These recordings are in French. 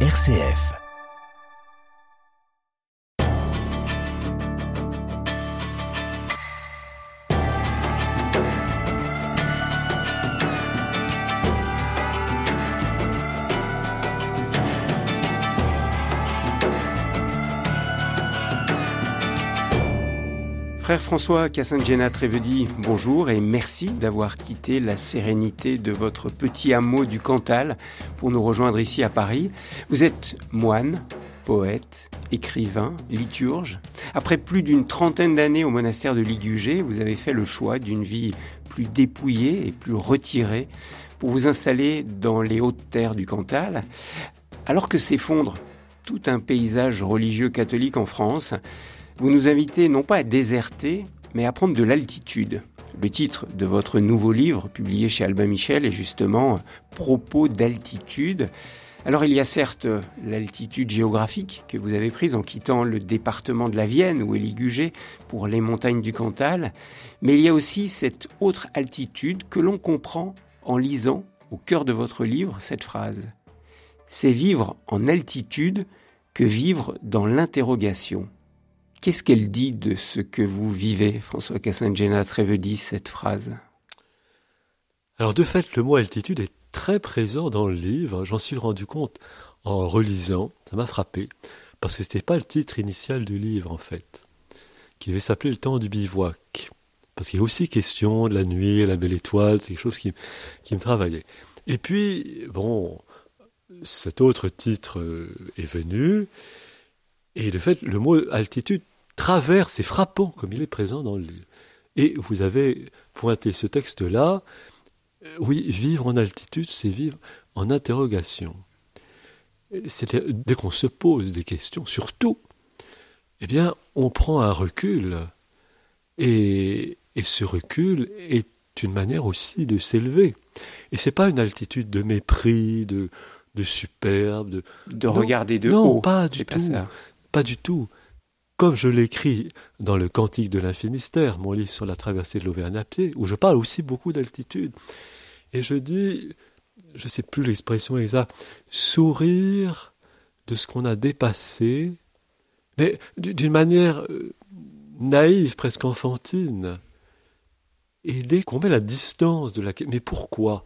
RCF. Frère François Cassin-Gena Trévedi, bonjour et merci d'avoir quitté la sérénité de votre petit hameau du Cantal pour nous rejoindre ici à Paris. Vous êtes moine, poète, écrivain, liturge. Après plus d'une trentaine d'années au monastère de Ligugé, vous avez fait le choix d'une vie plus dépouillée et plus retirée pour vous installer dans les hautes terres du Cantal. Alors que s'effondre tout un paysage religieux catholique en France, vous nous invitez non pas à déserter, mais à prendre de l'altitude. Le titre de votre nouveau livre, publié chez Albin Michel, est justement Propos d'altitude. Alors il y a certes l'altitude géographique que vous avez prise en quittant le département de la Vienne où est Ligugé pour les montagnes du Cantal, mais il y a aussi cette autre altitude que l'on comprend en lisant au cœur de votre livre cette phrase. C'est vivre en altitude que vivre dans l'interrogation. Qu'est-ce qu'elle dit de ce que vous vivez, François Cassin-Gena dit cette phrase? Alors de fait, le mot altitude est très présent dans le livre. J'en suis rendu compte en relisant. Ça m'a frappé. Parce que ce n'était pas le titre initial du livre, en fait. Qui devait s'appeler Le temps du bivouac. Parce qu'il y a aussi question de la nuit, la belle étoile, c'est quelque chose qui, qui me travaillait. Et puis, bon, cet autre titre euh, est venu. Et de fait, le mot altitude traverse et frappant comme il est présent dans le livre. Et vous avez pointé ce texte-là. Euh, oui, vivre en altitude, c'est vivre en interrogation. C'est dès qu'on se pose des questions, surtout, eh bien, on prend un recul. Et, et ce recul est une manière aussi de s'élever. Et c'est pas une altitude de mépris, de, de superbe, de, de regarder de non, haut. pas du tout. Pas du tout comme je l'écris dans le Cantique de l'Infinistère, mon livre sur la traversée de l'Auvergne à pied, où je parle aussi beaucoup d'altitude. Et je dis, je ne sais plus l'expression exacte, sourire de ce qu'on a dépassé, mais d'une manière euh, naïve, presque enfantine. Et dès qu'on met la distance de la... Mais pourquoi?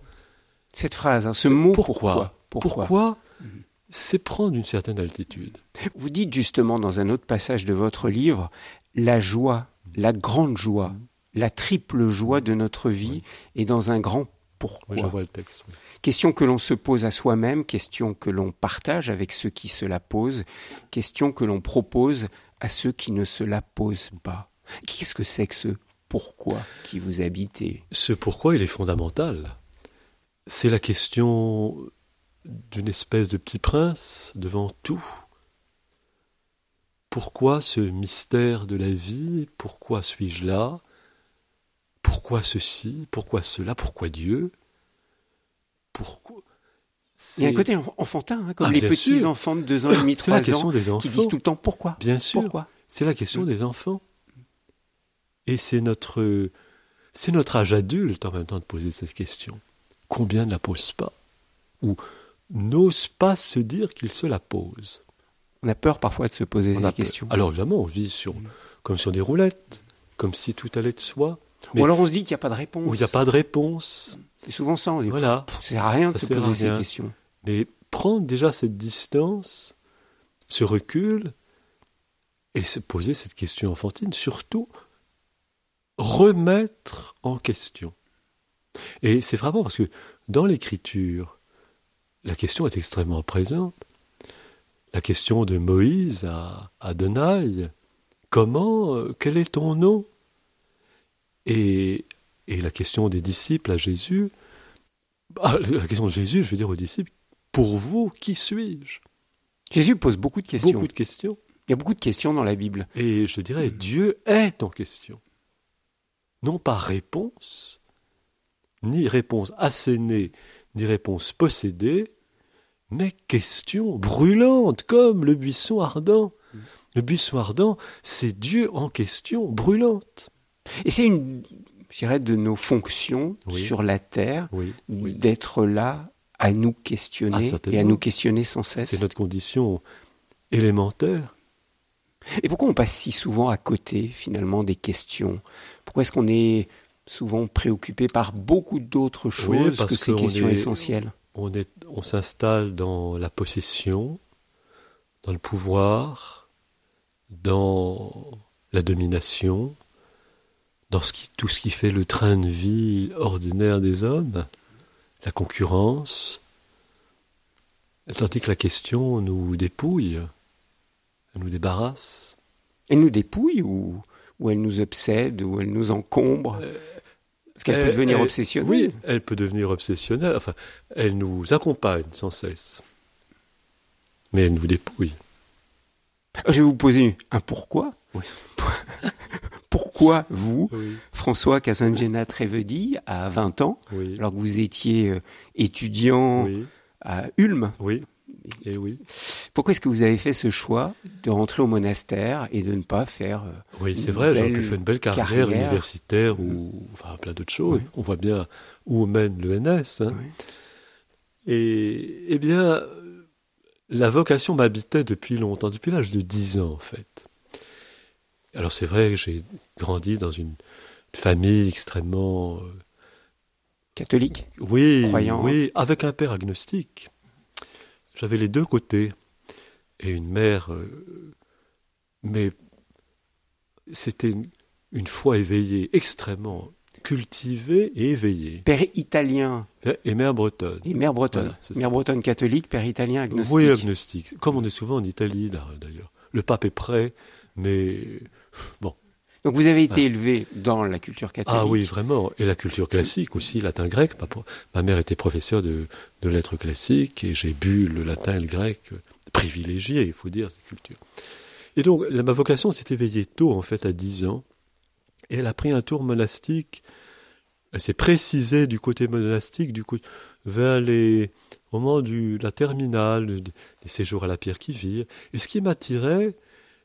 Cette phrase, hein, ce mot pourquoi? Pourquoi, pourquoi? Mhm c'est prendre une certaine altitude. Vous dites justement dans un autre passage de votre livre, la joie, la grande joie, la triple joie de notre vie est dans un grand pourquoi. je vois le texte. Question que l'on se pose à soi-même, question que l'on partage avec ceux qui se la posent, question que l'on propose à ceux qui ne se la posent pas. Qu'est-ce que c'est que ce pourquoi qui vous habite Ce pourquoi, il est fondamental. C'est la question d'une espèce de petit prince devant tout. Pourquoi ce mystère de la vie? Pourquoi suis-je là? Pourquoi ceci? Pourquoi cela? Pourquoi Dieu? Pourquoi? Il y a un côté enfantin, hein, comme ah, les petits enfants de deux ans et demi, trois ans, des enfants. qui disent tout le temps pourquoi. Bien sûr, pourquoi c'est la question mm. des enfants. Et c'est notre, c'est notre âge adulte en même temps de poser cette question. Combien ne la posent pas? Ou n'ose pas se dire qu'il se la pose. On a peur parfois de se poser ces questions. Alors évidemment, on vit sur, comme sur des roulettes, comme si tout allait de soi. Ou alors on se dit qu'il n'y a pas de réponse. Ou il n'y a pas de réponse. C'est souvent ça, on dit, voilà. ça sert à rien de se poser ces questions. Mais prendre déjà cette distance, ce recul, et se poser cette question enfantine, surtout remettre en question. Et c'est frappant parce que dans l'écriture, la question est extrêmement présente. La question de Moïse à Adonai, comment, euh, quel est ton nom? Et, et la question des disciples à Jésus, bah, la question de Jésus, je veux dire aux disciples, pour vous, qui suis-je? Jésus pose beaucoup de questions. Beaucoup de questions. Il y a beaucoup de questions dans la Bible. Et je dirais, Dieu est en question. Non pas réponse, ni réponse assénée, ni réponse possédée, mais question brûlante, comme le buisson ardent. Le buisson ardent, c'est Dieu en question brûlante. Et c'est une, je dirais, de nos fonctions sur la terre, d'être là à nous questionner Ah, et à nous questionner sans cesse. C'est notre condition élémentaire. Et pourquoi on passe si souvent à côté finalement des questions? Pourquoi est-ce qu'on est souvent préoccupé par beaucoup d'autres choses parce que ces questions est- essentielles On, est, on s'installe dans la possession, dans le pouvoir, dans la domination, dans ce qui- tout ce qui fait le train de vie ordinaire des hommes, la concurrence, tandis que la question nous dépouille, elle nous débarrasse. Elle nous dépouille ou, ou elle nous obsède ou elle nous encombre? Parce qu'elle peut devenir elle- obsessionnelle. Oui, elle peut devenir obsessionnelle, enfin, elle nous accompagne sans cesse. Mais elle nous dépouille. Je vais vous poser un pourquoi. Oui. pourquoi vous, Oui, François Casangena Trevedi, à 20 ans, oui, alors que vous étiez euh, étudiant à Ulm, oui, et oui. pourquoi est-ce que vous avez fait ce choix de rentrer au monastère et de ne pas faire euh, Oui, c'est vrai, j'aurais pu faire une belle carrière, carrière. universitaire ou enfin plein d'autres choses. Oui. On voit bien où mène l'ENS. Hein. Oui. Et eh bien, la vocation m'habitait depuis longtemps, depuis l'âge de 10 ans en fait. Alors c'est vrai que j'ai grandi dans une famille extrêmement euh, catholique Oui, Croyante. oui, avec un père agnostique. J'avais les deux côtés. Et une mère. euh, mais c'était une, une foi éveillée, extrêmement cultivée et éveillée. Père italien Et mère bretonne. et mère bretonne. Voilà, mère bretonne catholique, père italien agnostique. Oui, agnostique. Comme on est souvent en Italie, d'ailleurs. Le pape est prêt, mais. Bon. Donc vous avez été élevé dans la culture catholique. Ah oui, vraiment. Et la culture classique aussi, latin-grec. Ma, pro- ma mère était professeure de, de lettres classiques et j'ai bu le latin et le grec euh, privilégié, il faut dire, cette culture. Et donc, la- ma vocation s'est éveillée tôt, en fait, à 10 ans. Et elle a pris un tour monastique. Elle s'est précisée du côté monastique, du coup, vers les, au moment de la terminale, de- des séjours à la pierre qui vire. Et ce qui m'attirait,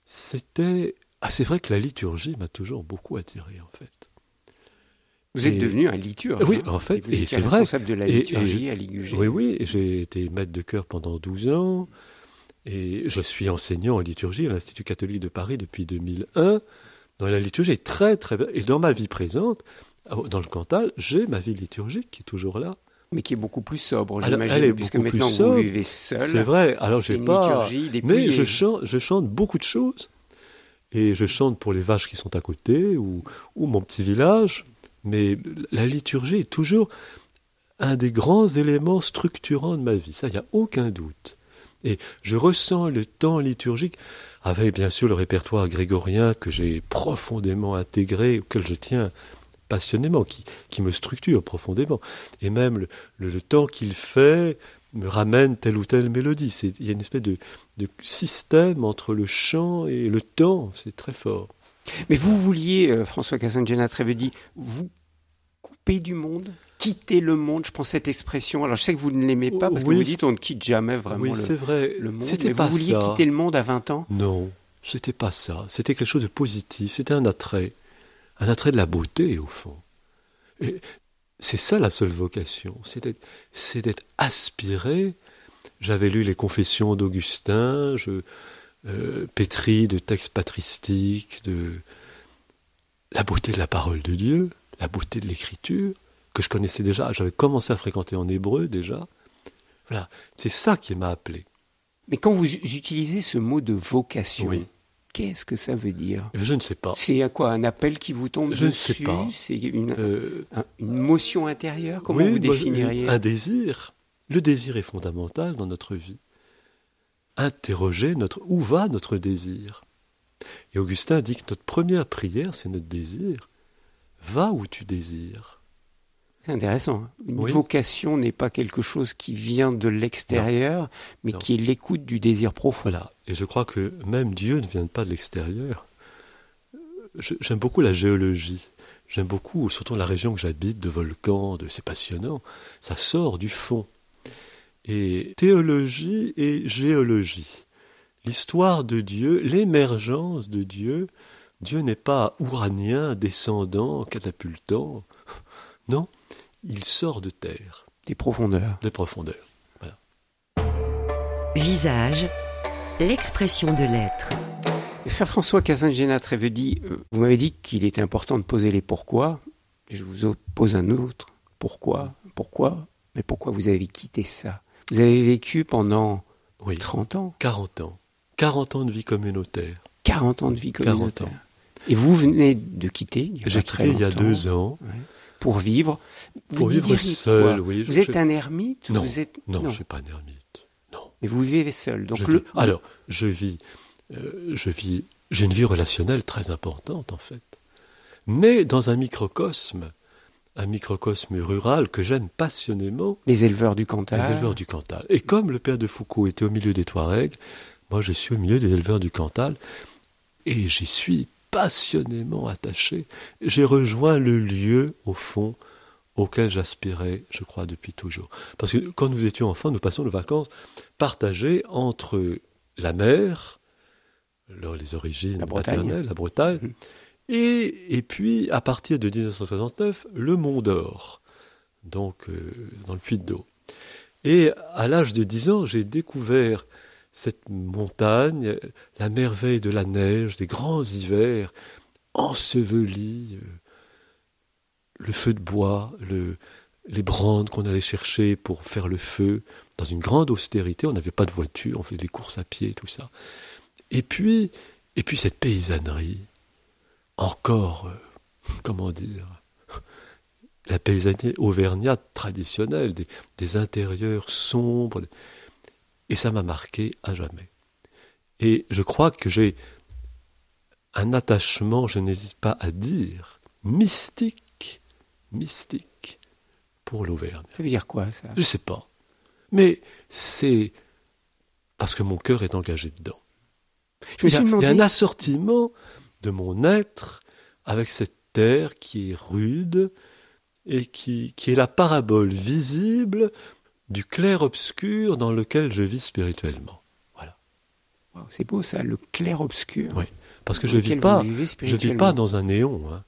c'était. Ah, c'est vrai que la liturgie m'a toujours beaucoup attiré, en fait. Vous êtes devenu un liturge. Oui, hein. en fait, Et et c'est vrai. responsable de la Et- liturgie à Ligugé. Oui, oui, j'ai été maître de chœur pendant 12 ans. Et je suis enseignant en liturgie à l'Institut catholique de Paris depuis 2001. Dans la liturgie est très, très bien. Et dans ma vie présente, dans le Cantal, j'ai ma vie liturgique qui est toujours là. Mais qui est beaucoup plus sobre, j'imagine, puisque beaucoup plus maintenant sobre. vous vivez seul. C'est vrai. Alors, j'ai pas. liturgie Mais je chante, je chante beaucoup de choses. Et je chante pour les vaches qui sont à côté ou, ou mon petit village. Mais la liturgie est toujours un des grands éléments structurants de ma vie. Ça, il n'y a aucun doute. Et je ressens le temps liturgique avec bien sûr le répertoire grégorien que j'ai profondément intégré, auquel je tiens passionnément, qui, qui me structure profondément. Et même le, temps qu'il fait me ramène telle ou telle mélodie. C'est- Il y a une espèce de, de système entre le chant et le temps. C'est très fort. Mais vous vouliez, euh, François Casangena Trevedi, vous couper du monde quitter le monde, je prends cette expression. Alors je sais que vous ne l'aimez pas parce que vous dites on ne quitte jamais vraiment oui, le, c'est vrai. le monde. C'était Mais pas vous vouliez ça. quitter le monde à 20 ans? Non, c'était pas ça. C'était quelque chose de positif. C'était un attrait. Un attrait de la beauté, au fond. Et c'est ça la seule vocation. C'est d'être, aspiré. J'avais lu les confessions d'Augustin, je, euh, pétri de textes patristiques, de la beauté de la parole de Dieu, la beauté de l'écriture, que je connaissais déjà. J'avais commencé à fréquenter en hébreu déjà. Voilà. C'est ça qui m'a appelé. Mais quand vous utilisez ce mot de vocation, Oui. Qu'est-ce que ça veut dire? Je ne sais pas. C'est à quoi Un appel qui vous tombe Je ne sais pas. C'est une, Euh, un- une motion intérieure? Comment Oui, vous définiriez? Un désir. Le désir est fondamental dans notre vie. Interroger notre où va notre désir? Et Augustin dit que notre première prière, c'est notre désir. Va où tu désires. C'est intéressant. hein. Une Oui. vocation n'est pas quelque chose qui vient de l'extérieur, mais Non. qui est l'écoute du désir profond. Voilà. Et je crois que même Dieu ne vient pas de l'extérieur. J'aime beaucoup la géologie. J'aime beaucoup, surtout la région que j'habite, de volcans, de c'est passionnant. Ça sort du fond. Et théologie et géologie. L'histoire de Dieu, l'émergence de Dieu. Dieu n'est pas ouranien, descendant, catapultant. Non, il sort de terre, Des profondeurs. des profondeurs. visage, l'expression de l'être. Frère François Cazin-Génat Trévedi, euh, vous m'avez dit qu'il était important de poser les pourquoi. Je vous pose un autre. Pourquoi Pourquoi Mais pourquoi vous avez quitté ça? Vous avez vécu pendant Oui. 30 ans 40 ans. 40 ans de vie communautaire. 40 ans de vie 40 communautaire. ans. Et vous venez de quitter il y a J'ai quitté il y a deux ans. pour vivre. Pour vous vivre diriez seul, oui, Vous je- êtes je- un ermite Non, vous êtes... non, je ne suis pas un ermite. Mais vous vivez seul. Donc Je le... vis- Alors, je vis, euh, je vis, j'ai une vie relationnelle très importante en fait, mais dans un microcosme, un microcosme rural que j'aime passionnément, les éleveurs du Cantal. les éleveurs du Cantal. Et comme le père de Foucault était au milieu des Touaregs, moi je suis au milieu des éleveurs du Cantal, et j'y suis passionnément attaché. J'ai rejoint le lieu, au fond, auquel j'aspirais, je crois, depuis toujours. Parce que quand nous étions enfants, nous passions nos vacances partagées entre la mer, les origines La Bretagne. maternelles, la Bretagne, Mhm. et, et puis, à partir de 1969, le Mont d'Or, donc euh, dans le Puy-de-Dôme. Et à l'âge de 10 ans, j'ai découvert cette montagne, la merveille de la neige, des grands hivers, ensevelis, euh, le feu de bois, le, les brandes qu'on allait chercher pour faire le feu, dans une grande austérité. On n'avait pas de voiture, on faisait des courses à pied, tout ça. Et puis, et puis cette paysannerie, encore, euh, comment dire, la paysannerie auvergnate traditionnelle, des, des intérieurs sombres, et ça m'a marqué à jamais. Et je crois que j'ai un attachement, je n'hésite pas à dire, mystique, mystique, pour l'Auvergne. Ça veut dire quoi ça? Je sais pas. Mais c'est parce que mon cœur est engagé dedans. Je Il y, a, suis il y a demandé- un assortiment de mon être avec cette terre qui est rude et qui, qui est la parabole visible du clair-obscur dans lequel je vis spirituellement. Voilà. Wow, C'est beau ça, le clair-obscur. Oui. Parce que Dans je lequel vis pas, je vis pas dans un néon. hein.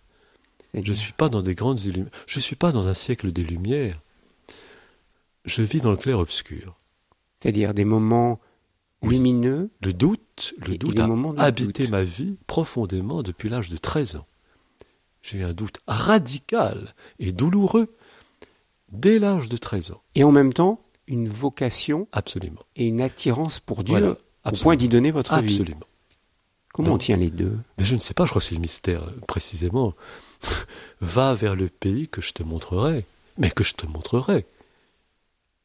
Je C'est-à-dire- suis pas dans des grandes. Je suis pas dans un siècle des Lumières. Je vis dans le clair-obscur. C'est-à-dire des moments Oui. lumineux. Le doute, le Et- doute a habité doute. ma vie profondément depuis l'âge de 13 ans. J'ai eu un doute radical et douloureux dès l'âge de 13 ans. Et en même temps, une vocation Absolument. et une attirance pour Dieu Voilà, au absolument. point d'y donner votre vie. Absolument. Comment on tient les deux? Mais je ne sais pas, je crois que c'est le mystère euh, précisément. Va vers le pays que je te montrerai. Mais que je te montrerai.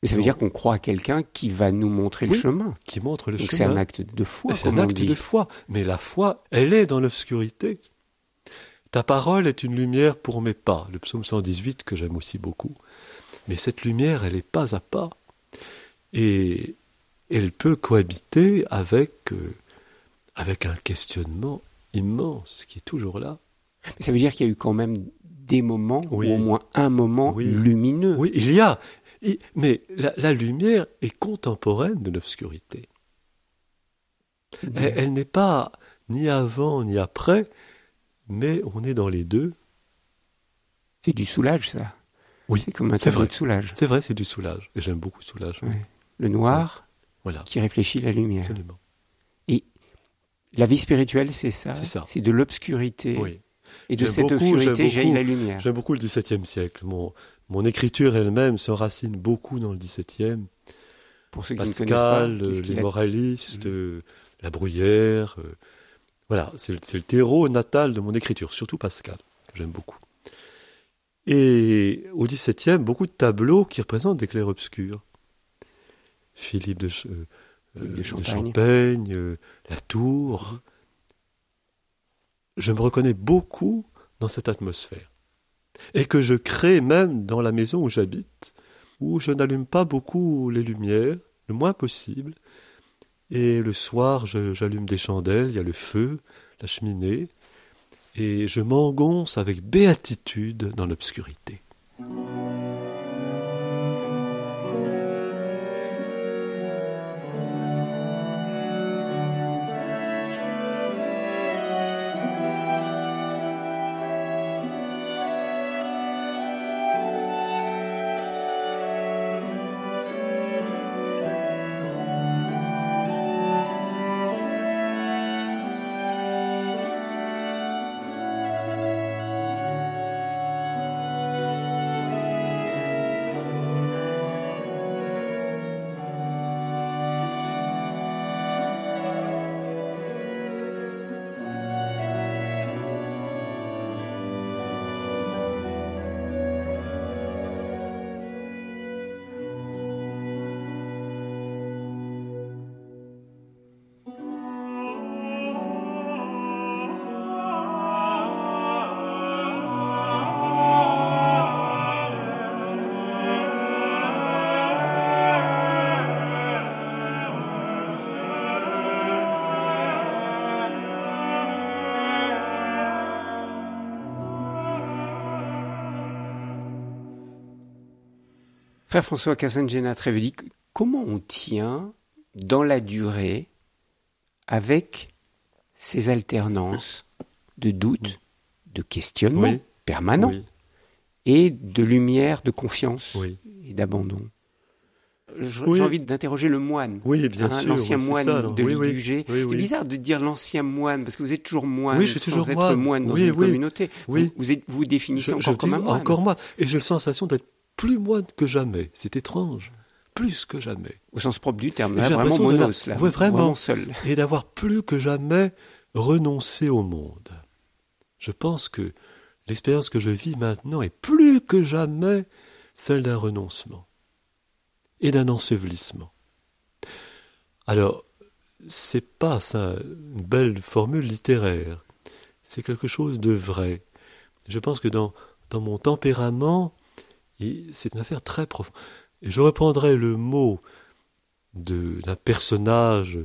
Mais ça veut dire qu'on croit à quelqu'un qui va nous montrer le chemin. Qui montre le Donc c'est chemin. un acte de foi, C'est un acte dit. de foi. Mais la foi, elle est dans l'obscurité. Ta parole est une lumière pour mes pas. Le psaume 118 que j'aime aussi beaucoup. Mais cette lumière, elle est pas à pas. Et elle peut cohabiter avec, euh, avec un questionnement immense qui est toujours là. Mais ça veut dire qu'il y a eu quand même des moments, Oui. ou au moins un moment Oui. lumineux. Oui, il y a. Mais la, la lumière est contemporaine de l'obscurité. Elle, elle n'est pas ni avant ni après, mais on est dans les deux. C'est du soulage, ça. Oui, C'est comme un tableau de soulage. C'est vrai, c'est du soulage. Et j'aime beaucoup soulage. Ouais. Le noir Voilà, qui réfléchit la lumière. absolument. La vie spirituelle, c'est ça. C'est ça. C'est de l'obscurité. Oui. Et de cette beaucoup, obscurité jaillit la lumière. J'aime beaucoup le XVIIe siècle. Mon, mon écriture elle-même s'enracine beaucoup dans le XVIIe. Pour ceux qui ne connaissent pas, euh, les a- moralistes, euh, la bruyère. euh, voilà, c'est le, le terreau natal de mon écriture, surtout Pascal, que j'aime beaucoup. Et au XVIIe, beaucoup de tableaux qui représentent des clairs-obscurs. Philippe de, Ch- euh, de Champagne. Champaigne, euh, la Tour. Je me reconnais beaucoup dans cette atmosphère. Et que je crée même dans la maison où j'habite, où je n'allume pas beaucoup les lumières, le moins possible. Et le soir, j'allume des chandelles, il y a le feu, la cheminée, et je m'engonce avec béatitude dans l'obscurité. Frère François Casangena Trévedi, comment on tient dans la durée avec ces alternances de doute, de questionnement Oui. permanent Oui, et de lumière, de confiance oui. et d'abandon? J'ai Oui. envie d'interroger le moine. Oui, bien hein, sûr. l'ancien oui, moine ça, de Oui, C'est bizarre de dire l'ancien moine, parce que vous êtes toujours moine Oui, je suis sans toujours être moine. moine dans une communauté. Oui. Vous, vous êtes, vous, définissez Je- encore je comme un moine. Encore moine. Et j'ai la sensation d'être plus moine que jamais. C'est étrange. Plus que jamais. Au sens propre du terme, là, j'ai vraiment monos, là, Ouais, vraiment. seul. Et d'avoir plus que jamais renoncé au monde. Je pense que l'expérience que je vis maintenant est plus que jamais celle d'un renoncement et d'un ensevelissement. Alors, c'est pas ça une belle formule littéraire, c'est quelque chose de vrai. Je pense que dans, dans mon tempérament, et c'est une affaire très profonde. Et je reprendrai le mot d'un personnage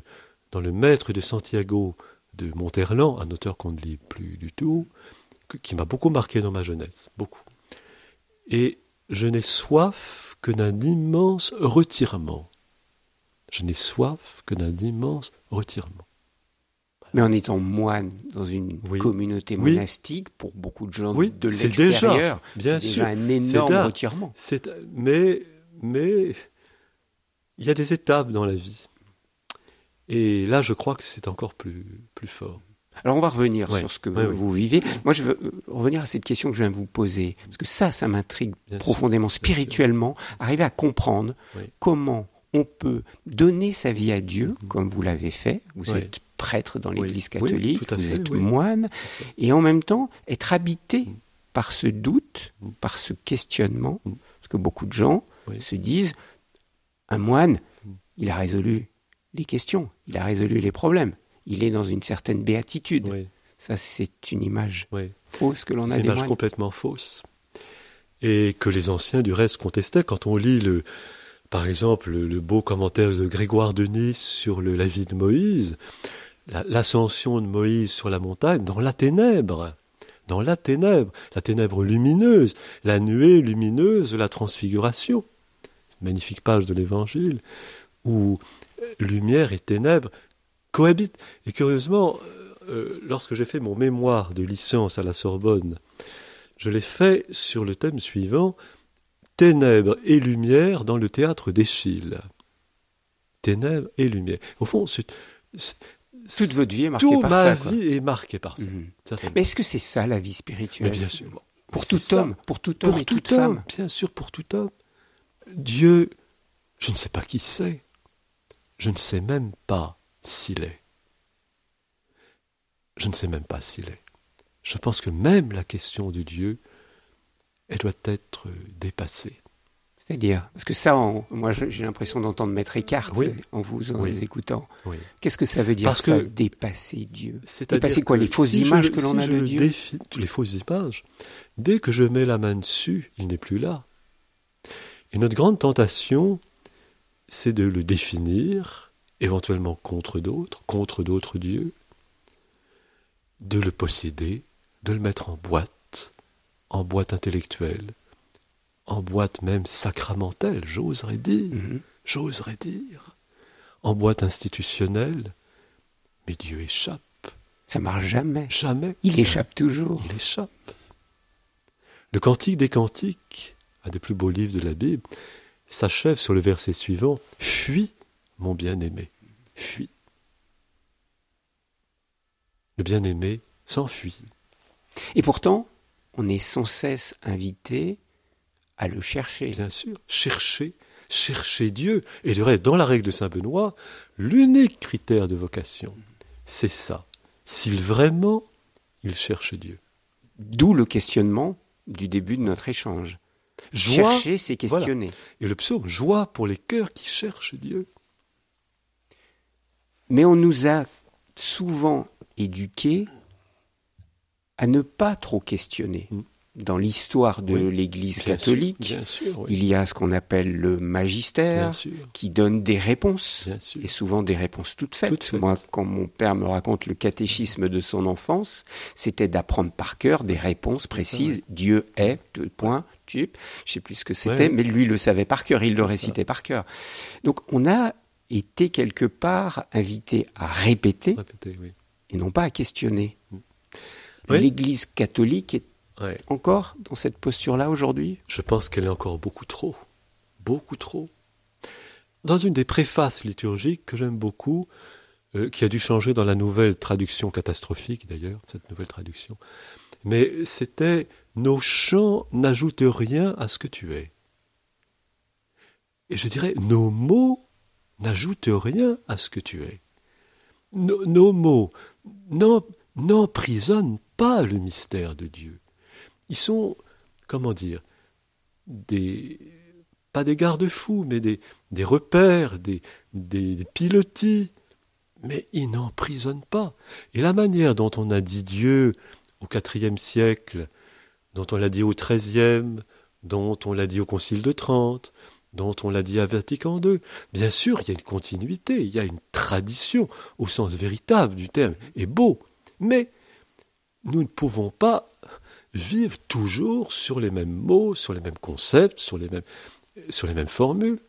dans Le Maître de Santiago de Monterland, un auteur qu'on ne lit plus du tout, qui m'a beaucoup marqué dans ma jeunesse, beaucoup. Et je n'ai soif que d'un immense retirement. Je n'ai soif que d'un immense retirement. Mais en étant moine dans une Oui. communauté Oui. monastique, pour beaucoup de gens Oui, de c'est l'extérieur, déjà, bien c'est sûr, déjà un énorme retirement. Mais, mais il y a des étapes dans la vie. Et là, je crois que c'est encore plus, plus fort. Alors on va revenir Ouais. sur ce que Ouais, ouais. vous vivez. Moi, je veux euh, revenir à cette question que je viens de vous poser, parce que ça, ça m'intrigue profondément, sûr. spirituellement, arriver à comprendre comment on peut donner sa vie à Dieu, comme vous l'avez fait. Vous êtes prêtre dans Oui. l'Église Oui, catholique, à vous fait, êtes oui. moine, et en même temps être habité par ce doute, par ce questionnement, parce que beaucoup de gens Oui. se disent, un moine, il a résolu les questions, il a résolu les problèmes, il est dans une certaine béatitude. Oui, Ça, c'est une image oui. fausse que l'on a une des image moines. complètement fausse. Et que les anciens, du reste, contestaient quand on lit, le, par exemple, le, le beau commentaire de Grégoire de Nice sur le- la vie de Moïse, l'ascension de Moïse sur la montagne, dans la ténèbre, dans la ténèbre, la ténèbre lumineuse, la nuée lumineuse de la transfiguration. Magnifique page de l'Évangile, où euh, lumière et ténèbres cohabitent. Et curieusement, euh, lorsque j'ai fait mon mémoire de licence à la Sorbonne, je l'ai fait sur le thème suivant Ténèbres et lumière dans le théâtre d'Échille. Ténèbres et lumière. Au fond, Toute votre vie est marquée par ma ça. quoi. vie est marquée par ça. Mhm. Mais est-ce que c'est ça la vie Mais spirituelle bien sûr. Pour tout homme, pour tout homme Pour et tout toute homme, femme. bien sûr, pour tout homme. Dieu, je ne sais pas qui c'est. Je ne sais même pas s'il est. Je ne sais même pas s'il est. Je pense que même la question de Dieu, elle doit être dépassée. C'est-à-dire, parce que ça, on- moi, j'ai l'impression d'entendre Maître Oui. euh, en vous en Oui. écoutant. Oui. Qu'est-ce que ça veut dire Parce ça, que- dépasser Dieu? Dépasser quoi, les fausses si images le- que l'on si a je de le Dieu? défie- les fausses images, dès que je mets la main dessus, il n'est plus là. Et notre grande tentation, c'est de le définir, éventuellement contre d'autres, contre d'autres dieux, de le posséder, de le mettre en boîte, en boîte intellectuelle, en boîte même sacramentelle, j'oserais dire, Mhm. j'oserais dire, en boîte institutionnelle, mais Dieu échappe. Ça marche jamais. Jamais. Il échappe toujours. Il échappe. Le Cantique des Cantiques, un des plus beaux livres de la Bible, s'achève sur le verset suivant Fuis, mon bien-aimé, fuis. Le bien-aimé s'enfuit. Et pourtant, on est sans cesse invité à le chercher. Bien sûr, chercher, chercher Dieu. Et du reste, dans la règle de Saint Benoît, l'unique critère de vocation, c'est ça. S'il vraiment, il cherche Dieu. D'où le questionnement du début de notre échange. Joie, Chercher, c'est questionner. et le psaume, joie pour les cœurs qui cherchent Dieu. Mais on nous a souvent éduqués à ne pas trop questionner. Mm. Dans l'histoire de Oui, l'Église catholique, sûr, bien sûr, oui. il y a ce qu'on appelle le magistère qui donne des réponses. Et souvent des réponses toutes faites. Toutes faites. Moi, quand mon père me raconte le catéchisme de son enfance, c'était d'apprendre par cœur des réponses précises. Dieu est, points, Tup, je sais plus ce que c'était, mais lui le savait par cœur, il le récitait par cœur. Donc on a été quelque part invité à répéter, et non pas à questionner. L'Église catholique est encore dans cette posture-là aujourd'hui? Je pense qu'elle est encore beaucoup trop. Beaucoup trop. Dans une des préfaces liturgiques que j'aime beaucoup, euh, qui a dû changer dans la nouvelle traduction catastrophique d'ailleurs, cette nouvelle traduction, mais c'était Nos chants n'ajoutent rien à ce que tu es. Et je dirais, nos mots n'ajoutent rien à ce que tu es. Nos, nos mots n'emprisonnent pas le mystère de Dieu. Ils sont, comment dire, pas des garde-fous, mais des, repères, des, des, pilotis, mais ils n'emprisonnent pas. Et la manière dont on a dit Dieu au IVe siècle, dont on l'a dit au XIIIe, dont on l'a dit au Concile de Trente, dont on l'a dit à Vatican II, bien sûr, il y a une continuité, il y a une tradition au sens véritable du terme, et beau, mais nous ne pouvons pas vivre toujours sur les mêmes mots, sur les mêmes concepts, sur les mêmes, sur les mêmes formules.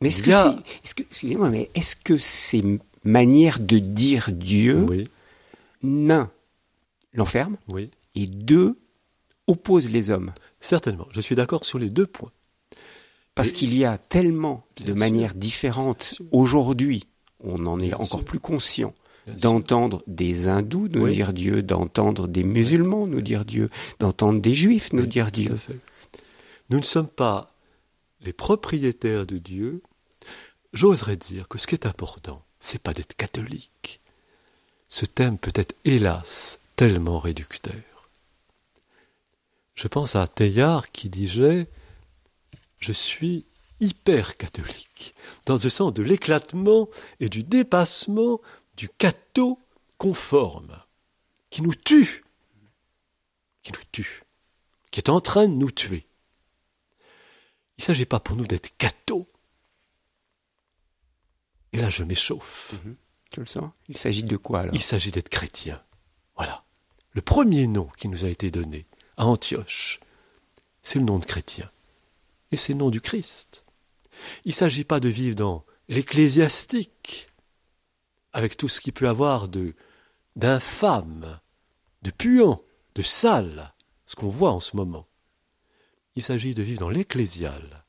Mais est-ce que, est, que, excusez-moi, mais est-ce que ces manières de dire Dieu, oui. l'un, l'enferme, oui. et deux, opposent les hommes? Certainement, je suis d'accord sur les deux points. Parce qu'il y a tellement de manières différentes aujourd'hui, on en est encore plus conscient, d'entendre des hindous nous dire Dieu, d'entendre des musulmans nous dire Dieu, d'entendre des juifs nous dire Dieu. Nous ne sommes pas les propriétaires de Dieu. J'oserais dire que ce qui est important, c'est pas d'être catholique. Ce thème peut être, hélas, tellement réducteur. Je pense à Teilhard qui disait Je suis hyper catholique, dans le sens de l'éclatement et du dépassement du catho conforme, qui nous tue, qui nous tue, qui est en train de nous tuer. Il ne s'agit pas pour nous d'être catho. Et là, je m'échauffe. Mhm. Tu le sens? Il s'agit de quoi alors? Il s'agit d'être chrétien. Voilà. Le premier nom qui nous a été donné à Antioche, c'est le nom de chrétien. Et c'est le nom du Christ. Il ne s'agit pas de vivre dans l'ecclésiastique, avec tout ce qu'il peut avoir de d'infâme, de puant, de sale, ce qu'on voit en ce moment. Il s'agit de vivre dans l'ecclésial.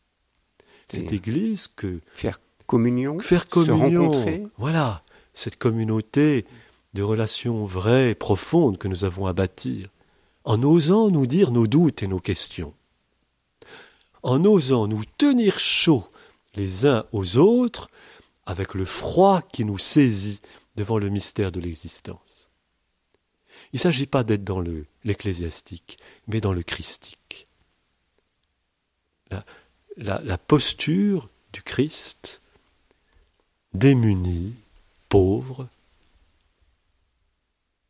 Cette église que faire communion, faire communion, se rencontrer. Voilà, cette communauté de relations vraies, profondes que nous avons à bâtir, en osant nous dire nos doutes et nos questions, en osant nous tenir chaud les uns aux autres avec le froid qui nous saisit devant le mystère de l'existence. Il ne s'agit pas d'être dans l'ecclésiastique, mais dans le christique. La, posture du Christ, démuni, pauvre,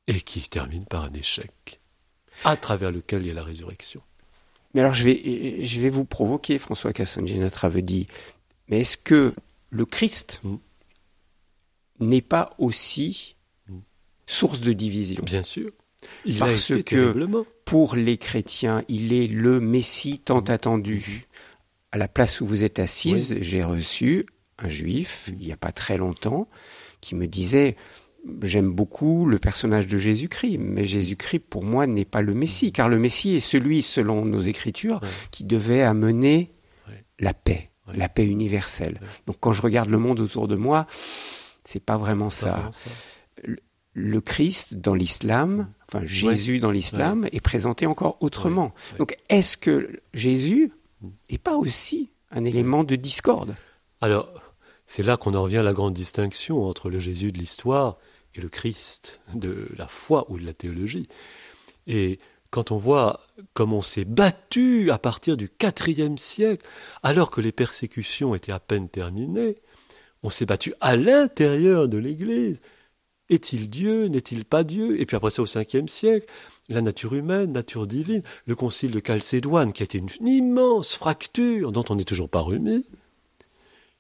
et qui termine par un échec, à travers lequel il y a la résurrection. Mais alors je vais, vous provoquer, François avait dit, mais est-ce que le Christ mm. n'est pas aussi mm. source de division. Bien sûr. Il Parce que pour les chrétiens, il est le Messie tant mm. attendu. À la place où vous êtes assise, j'ai reçu un juif, il n'y a pas très longtemps, qui me disait J'aime beaucoup le personnage de Jésus-Christ, mais Jésus-Christ pour moi n'est pas le Messie, car le Messie est celui, selon nos Écritures, qui devait amener la paix la paix universelle. Donc quand je regarde le monde autour de moi, c'est pas vraiment ça. Le, Christ dans l'islam, enfin Jésus dans l'islam, est présenté encore autrement. Donc est-ce que Jésus n'est pas aussi un élément de discorde? Alors, c'est là qu'on en revient à la grande distinction entre le Jésus de l'histoire et le Christ de la foi ou de la théologie. Et quand on voit comme on s'est battu à partir du IVe siècle, alors que les persécutions étaient à peine terminées, on s'est battu à l'intérieur de l'Église. Est-il Dieu? N'est-il pas Dieu? Et puis après ça, au Ve siècle, la nature humaine, nature divine, le concile de Chalcédoine, qui a été une, immense fracture dont on n'est toujours pas remis.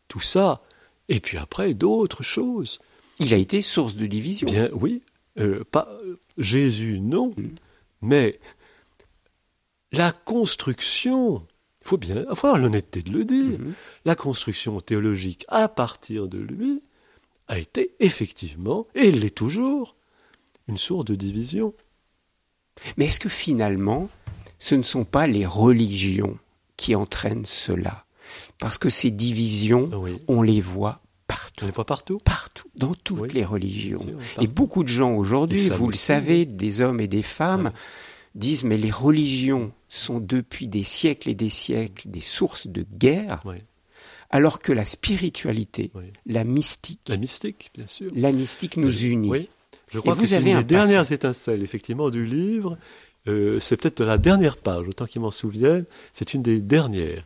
Tout ça, et puis après, d'autres choses. Il a été source de division. Bien, oui. Euh, pas Jésus, non. Mm. Mais la construction, il faut bien avoir l'honnêteté de le dire, Mhm. la construction théologique à partir de lui a été effectivement, et l'est toujours, une source de division. Mais est-ce que finalement, ce ne sont pas les religions qui entraînent cela? Parce que ces divisions, Oui. on les voit On partout. les voit partout. Partout, dans toutes Oui. les religions. Sûr, Et beaucoup de gens aujourd'hui, vous le savez, des hommes et des femmes, disent mais les religions sont depuis des siècles et des siècles des sources de guerre, Oui. alors que la spiritualité, la mystique, La mystique, bien sûr. la mystique nous unit. Oui. Je crois vous que c'est une un des dernières étincelles, effectivement, du livre. Euh, c'est peut-être la dernière page, autant qu'ils m'en souviennent. C'est une des dernières,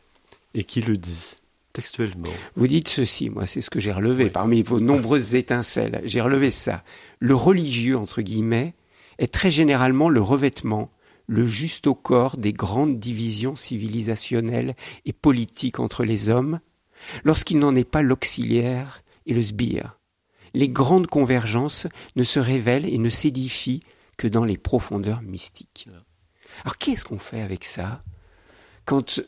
et qui le dit, textuellement. Vous dites ceci, moi c'est ce que j'ai relevé Oui. parmi vos nombreuses étincelles. J'ai relevé ça. Le religieux, entre guillemets, est très généralement le revêtement, le juste au corps des grandes divisions civilisationnelles et politiques entre les hommes, lorsqu'il n'en est pas l'auxiliaire et le sbire. Les grandes convergences ne se révèlent et ne s'édifient que dans les profondeurs mystiques. Alors qu'est-ce qu'on fait avec ça? Quand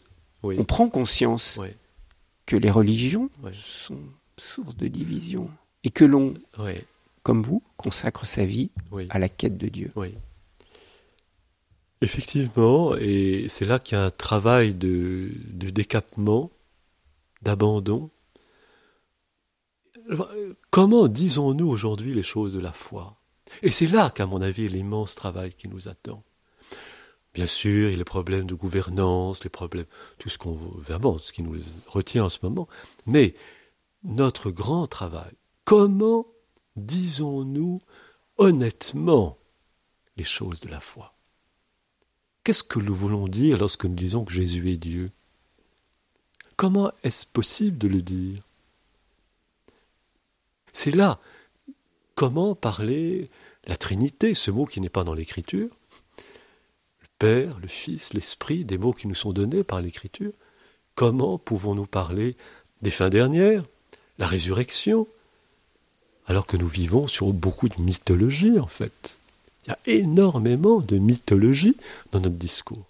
Oui. on prend conscience Oui. Que les religions Oui. sont source de division et que l'on, comme vous, consacre sa vie Oui. à la quête de Dieu. Oui. Effectivement, et c'est là qu'il y a un travail de, de décapement, d'abandon. Comment disons-nous aujourd'hui les choses de la foi? Et c'est là qu'à mon avis, l'immense travail qui nous attend. Bien sûr, il y a les problèmes de gouvernance, les problèmes, tout ce qu'on vraiment, ce qui nous retient en ce moment. Mais notre grand travail, comment disons-nous honnêtement les choses de la foi? Qu'est-ce que nous voulons dire lorsque nous disons que Jésus est Dieu? Comment est-ce possible de le dire? C'est là comment parler la Trinité, ce mot qui n'est pas dans l'Écriture, Père, le Fils, l'Esprit, des mots qui nous sont donnés par l'Écriture. Comment pouvons-nous parler des fins dernières, la résurrection, alors que nous vivons sur beaucoup de mythologie en fait? Il y a énormément de mythologie dans notre discours.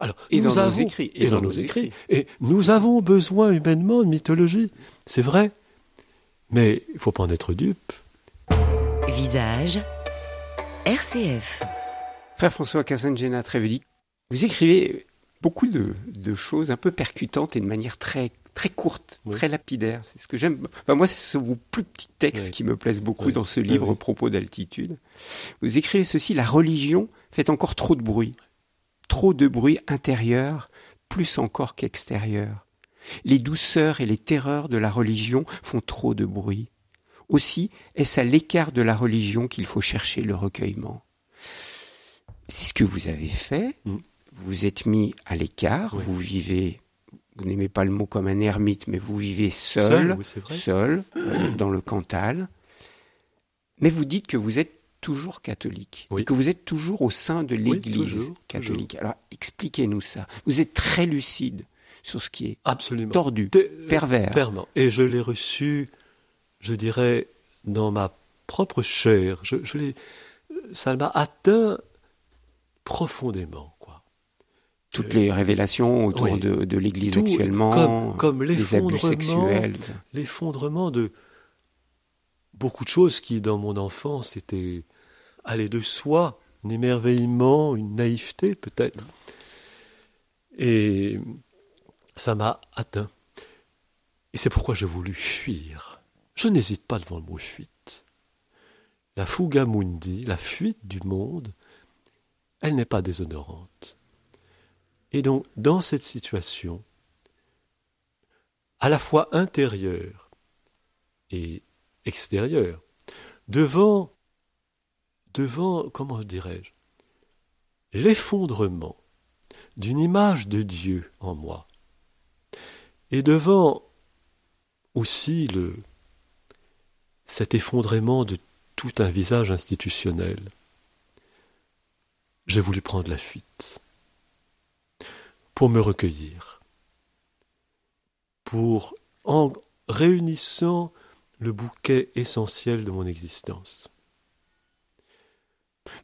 Alors, Et nous dans nos avons- écrits. Et, dans, nos écrits. Et nous avons besoin humainement de mythologie. C'est vrai. Mais il ne faut pas en être dupe. Visage, RCF. Frère François Casangena Trévedi, vous écrivez beaucoup de, de choses un peu percutantes et de manière très très courte, Oui. très lapidaire. C'est ce que j'aime. Enfin, moi, ce sont vos plus petits textes Oui. qui me plaisent beaucoup Oui. dans ce livre. Propos d'altitude. Vous écrivez ceci la religion fait encore trop de bruit, trop de bruit intérieur, plus encore qu'extérieur. Les douceurs et les terreurs de la religion font trop de bruit. Aussi est-ce à l'écart de la religion qu'il faut chercher le recueillement? C'est ce que vous avez fait. Mm. Vous êtes mis à l'écart. Oui. Vous vivez, vous n'aimez pas le mot comme un ermite, mais vous vivez seul, oui, seul, euh, dans le Cantal. Mais vous dites que vous êtes toujours catholique Oui. et que vous êtes toujours au sein de l'Église toujours, catholique. Alors expliquez-nous ça. Vous êtes très lucide sur ce qui est Absolument. tordu, pervers. Permanent. Et je l'ai reçu, je dirais, dans ma propre chair. Je, je l'ai, ça m'a atteint profondément, quoi. Toutes les révélations autour de, de l'Église actuellement, comme- comme les abus l'effondrement sexuels. l'effondrement de beaucoup de choses qui, dans mon enfance, étaient allées de soi, un émerveillement, une naïveté peut-être. Et ça m'a atteint. Et c'est pourquoi j'ai voulu fuir. Je n'hésite pas devant le mot fuite. La fuga mundi, la fuite du monde, elle n'est pas déshonorante. Et donc, dans cette situation, à la fois intérieure et extérieure, devant, devant, comment dirais-je, l'effondrement d'une image de Dieu en moi, et devant aussi le, cet effondrement de tout un visage institutionnel, j'ai voulu prendre la fuite pour me recueillir, pour, en réunissant le bouquet essentiel de mon existence.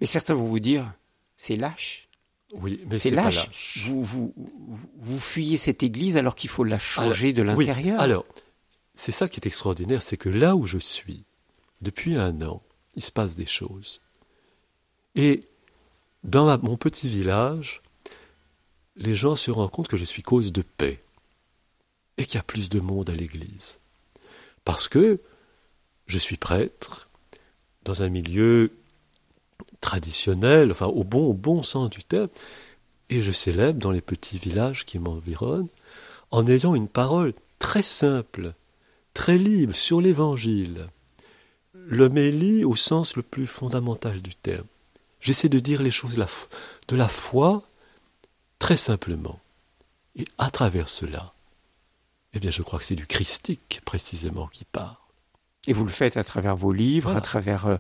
Mais certains vont vous dire, c'est lâche. Oui, mais c'est pas lâche. Vous, vous, fuyez cette église alors qu'il faut la changer de Oui, l'intérieur. alors, c'est ça qui est extraordinaire, c'est que là où je suis, depuis un an, il se passe des choses. Et dans mon petit village, les gens se rendent compte que je suis cause de paix et qu'il y a plus de monde à l'église. Parce que je suis prêtre dans un milieu traditionnel, enfin au bon, au bon sens du terme, et je célèbre dans les petits villages qui m'environnent en ayant une parole très simple, très libre sur l'évangile. L'homélie au sens le plus fondamental du terme. J'essaie de dire les choses de la foi très simplement. Et à travers cela, eh bien, je crois que c'est du christique précisément qui parle. Et vous le faites à travers vos livres, Voilà. à travers euh,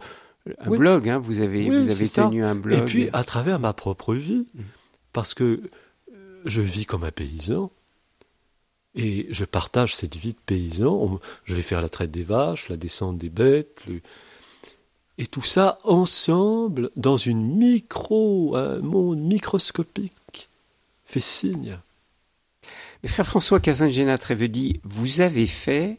un Oui. blog. hein. Vous avez, Oui, vous c'est avez ça. tenu un blog. Et puis à travers ma propre vie, Mm. parce que euh, je vis comme un paysan et je partage cette vie de paysan. Je vais faire la traite des vaches, la descente des bêtes, le- et tout ça ensemble dans une micro, un monde microscopique fait signe. Mais frère François Casangena Trévedi, vous avez fait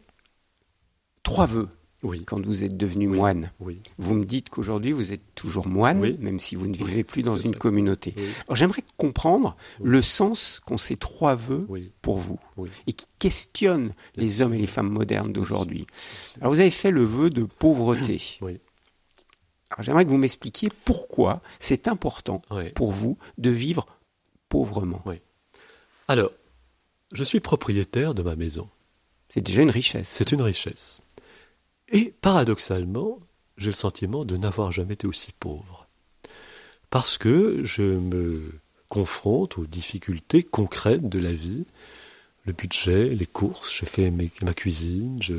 trois vœux Oui, quand vous êtes devenu Oui. moine. oui, Vous me dites qu'aujourd'hui vous êtes toujours moine, Oui. même si vous ne vivez plus dans une vrai. communauté. oui, Alors j'aimerais comprendre Oui. le sens qu'ont ces trois vœux oui, pour vous oui. et qui questionnent les hommes et les femmes modernes d'aujourd'hui. Alors vous avez fait le vœu de pauvreté. J'aimerais que vous m'expliquiez pourquoi c'est important oui. pour vous de vivre pauvrement. Alors, je suis propriétaire de ma maison. C'est déjà une richesse. C'est une richesse. Et paradoxalement, j'ai le sentiment de n'avoir jamais été aussi pauvre. Parce que je me confronte aux difficultés concrètes de la vie, le budget, les courses, je fais mes- ma cuisine, je-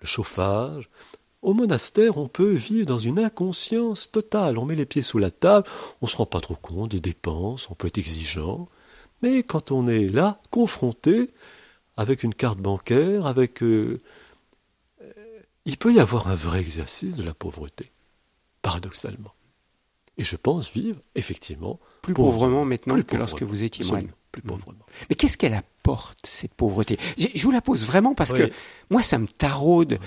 le chauffage. Au monastère, on peut vivre dans une inconscience totale. On met les pieds sous la table, on ne se rend pas trop compte des dépenses, on peut être exigeant. Mais quand on est là, confronté avec une carte bancaire, avec euh, il peut y avoir un vrai exercice de la pauvreté, paradoxalement. Et je pense vivre, effectivement, Plus Pauvre. pauvrement maintenant Plus que lorsque vous étiez moine. plus Mm. pauvrement. Mais qu'est-ce qu'elle cette pauvreté. Je vous la pose vraiment parce Oui. que moi, ça me taraude.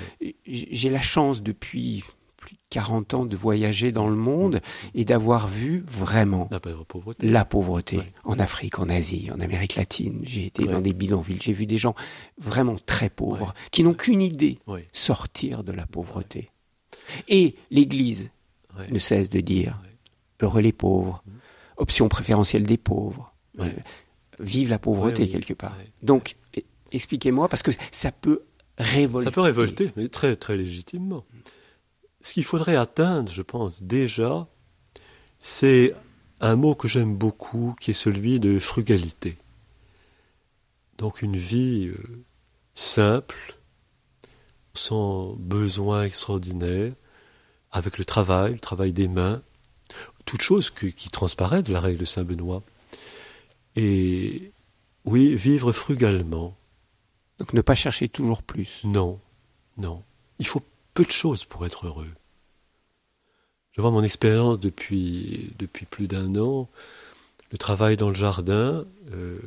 J'ai la chance depuis plus de 40 ans de voyager dans le monde et d'avoir vu vraiment La pauvreté. la pauvreté Oui. en Afrique, en Asie, en Amérique latine. J'ai été dans des bidonvilles, j'ai vu des gens vraiment très pauvres qui n'ont qu'une idée, sortir de la pauvreté. Et l'Église ne cesse de dire heureux les pauvres, option préférentielle des pauvres, euh, vive la pauvreté oui. quelque part. Donc, e- expliquez-moi, parce que ça peut révolter. Ça peut révolter, mais très, très légitimement. Ce qu'il faudrait atteindre, je pense, déjà, c'est un mot que j'aime beaucoup, qui est celui de frugalité. Donc une vie euh, simple, sans besoin extraordinaire, avec le travail, le travail des mains, toute chose que- qui transparaît de la règle de Saint-Benoît. Et oui, vivre frugalement, Donc ne pas chercher toujours plus. non, non. Il faut peu de choses pour être heureux. Je vois mon expérience depuis, depuis plus d'un an, le travail dans le jardin. euh,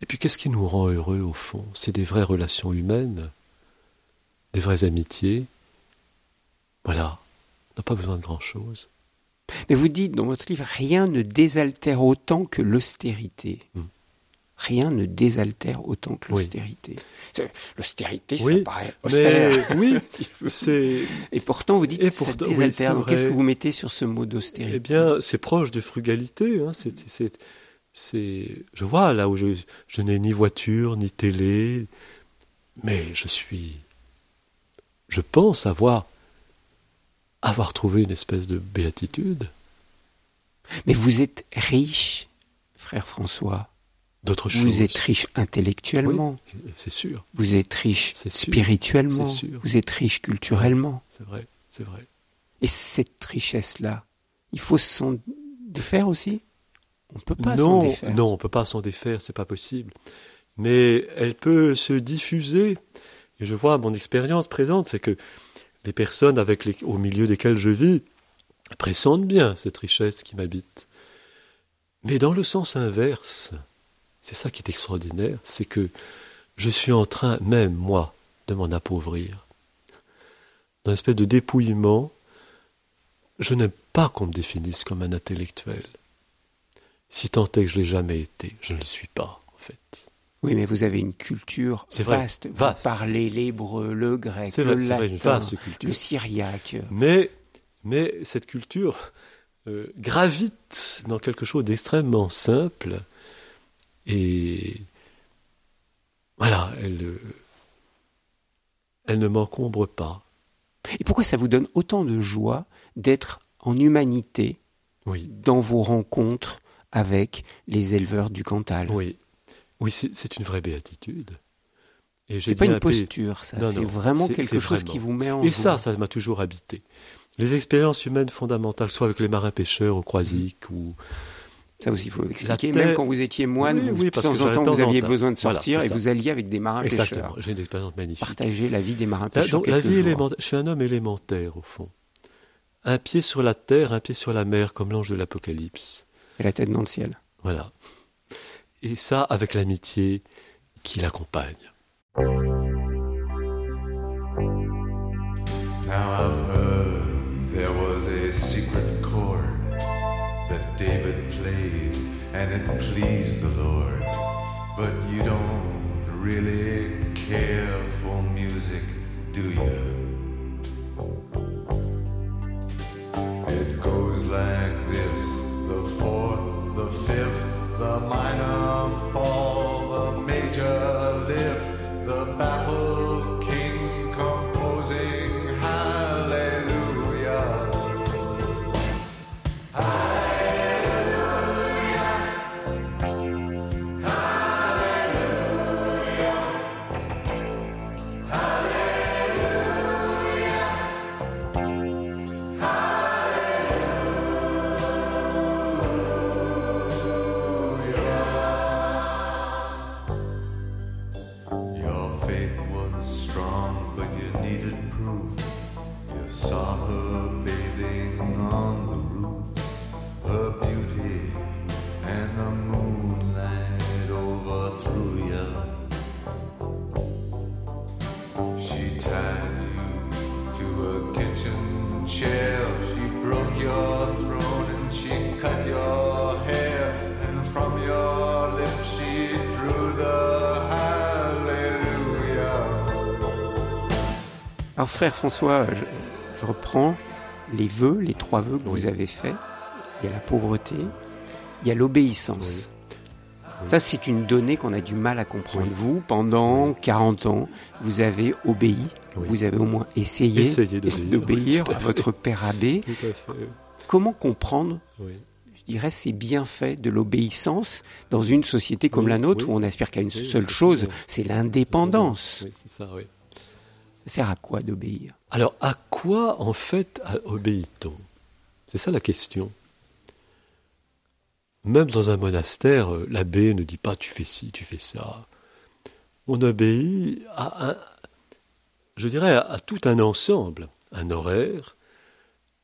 et puis qu'est-ce qui nous rend heureux au fond? C'est des vraies relations humaines, des vraies amitiés. Voilà, on n'a pas besoin de grand-chose. Mais vous dites dans votre livre, rien ne désaltère autant que l'austérité. Hmm. Rien ne désaltère autant que l'austérité. C'est- L'austérité, Oui, ça paraît austère. Mais oui, c'est Et pourtant, vous dites que ça oui, désaltère. Qu'est-ce que vous mettez sur ce mot d'austérité? Eh bien, c'est proche de frugalité. Hein. C'est, je vois là où je, je n'ai ni voiture, ni télé, mais je suis. Je pense avoir, avoir trouvé une espèce de béatitude. Mais vous êtes riche, frère François. D'autres choses. Vous êtes riche intellectuellement. Oui, c'est sûr, Vous êtes riche spirituellement. C'est sûr. Vous êtes riche culturellement. C'est vrai, c'est vrai. Et cette richesse-là, il faut s'en défaire aussi? On ne peut pas s'en défaire. non, on peut pas s'en défaire, c'est pas possible. Mais elle peut se diffuser. Et je vois mon expérience présente, c'est que les personnes avec les, au milieu desquelles je vis pressentent bien cette richesse qui m'habite. Mais dans le sens inverse, c'est ça qui est extraordinaire, c'est que je suis en train, même moi, de m'en appauvrir. Dans une espèce de dépouillement, je n'aime pas qu'on me définisse comme un intellectuel. Si tant est que je l'ai jamais été, je ne le suis pas, en fait. Oui, mais vous avez une culture vaste. Vous parlez l'hébreu, le grec, le latin, le syriaque. Mais, mais cette culture euh, gravite dans quelque chose d'extrêmement simple et voilà, elle, elle ne m'encombre pas. Et pourquoi ça vous donne autant de joie d'être en humanité dans vos rencontres avec les éleveurs du Cantal? Oui, oui c'est une vraie béatitude. C'est pas une posture, ça. C'est vraiment quelque chose qui vous met en Et ça, ça m'a toujours habité. Les expériences humaines fondamentales, soit avec les marins pêcheurs au Croisic ou ça aussi, il faut expliquer. Même quand vous étiez moine, de temps en temps, vous aviez besoin de sortir et vous alliez avec des marins Exactement. J'ai une expérience magnifique. Partager la vie des marins pêcheurs. Donc, la vie élémentaire. Je suis un homme élémentaire, au fond. Un pied sur la terre, un pied sur la mer, comme l'ange de l'Apocalypse. Et la tête dans le ciel. Voilà. Et ça, avec l'amitié qui l'accompagne. Now I've heard there was a secret chord that David played and it pleased the Lord. But you don't really care for music, do you? Frère François, je, reprends les vœux, les trois vœux que vous avez faits. Il y a la pauvreté, il y a l'obéissance. Ça, c'est une donnée qu'on a du mal à comprendre. Vous, pendant 40 ans, vous avez obéi, vous avez au moins essayé, d'obéir à, votre père abbé. Comment comprendre je dirais, ces bienfaits de l'obéissance dans une société comme la nôtre où on aspire qu'à une seule chose, c'est l'indépendance. c'est ça, oui. Sert à quoi d'obéir? Alors, à quoi, en fait, obéit-on? C'est ça la question. Même dans un monastère, euh, l'abbé ne dit pas tu fais ci, tu fais ça. On obéit à un, je dirais, à, tout un ensemble, un horaire,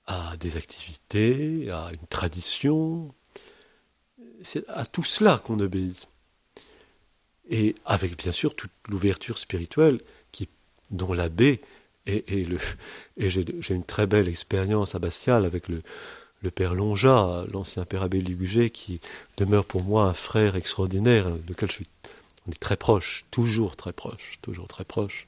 à des activités, à une tradition. C'est à tout cela qu'on obéit. Et avec bien sûr toute l'ouverture spirituelle dont l'abbé et, le, et j'ai, une très belle expérience abbatiale avec le, le père Lonja, l'ancien père abbé Ligugé, qui demeure pour moi un frère extraordinaire, lequel je suis, on est très proche, toujours très proche, toujours très proche.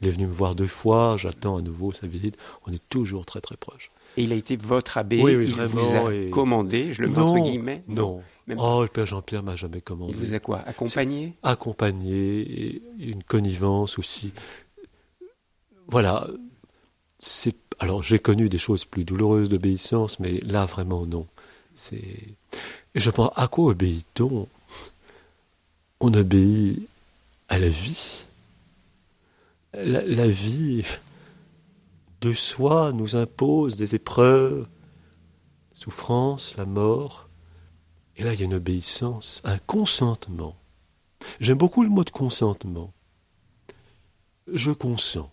Il est venu me voir deux fois, j'attends à nouveau sa visite, on est toujours très très proche. Et il a été votre abbé, oui, il vous a commandé, je le mets entre guillemets Non, oh, le père Jean-Pierre m'a jamais commandé. Il vous a quoi Accompagné? Accompagné, et une connivence aussi voilà, alors j'ai connu des choses plus douloureuses d'obéissance, mais là vraiment non. C'est et je pense à quoi obéit-on? On obéit à la vie. La, vie de soi nous impose des épreuves, souffrance, la mort. Et là, il y a une obéissance, un consentement. J'aime beaucoup le mot de consentement. Je consens.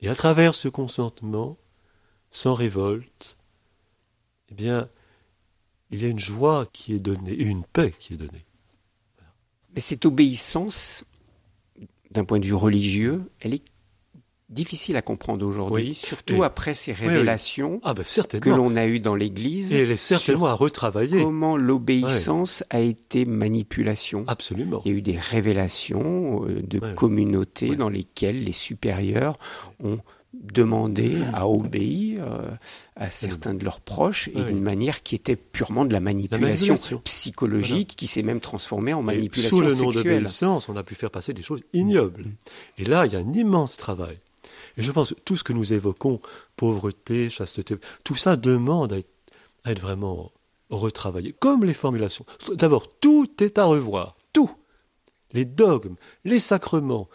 Et à travers ce consentement, sans révolte, eh bien, il y a une joie qui est donnée, une paix qui est donnée. Mais cette obéissance, d'un point de vue religieux, elle est difficile à comprendre aujourd'hui, Oui. surtout Et- après ces oui. révélations Ah ben que l'on a eues dans l'Église. Et elle est certainement sur à retravailler. Comment l'obéissance a été manipulation. Absolument. Il y a eu des révélations euh, de communautés dans lesquelles les supérieurs ont demandé à obéir euh, à certains de leurs proches et d'une manière qui était purement de la manipulation, manipulation. psychologique qui s'est même transformée en Et manipulation sous le nom d'obéissance, on a pu faire passer des choses ignobles. Et là, il y a un immense travail. Et je pense que tout ce que nous évoquons, pauvreté, chasteté, tout ça demande à être, à être vraiment retravaillé. Comme les formulations. D'abord, tout est à revoir. Tout. Les dogmes, les sacrements,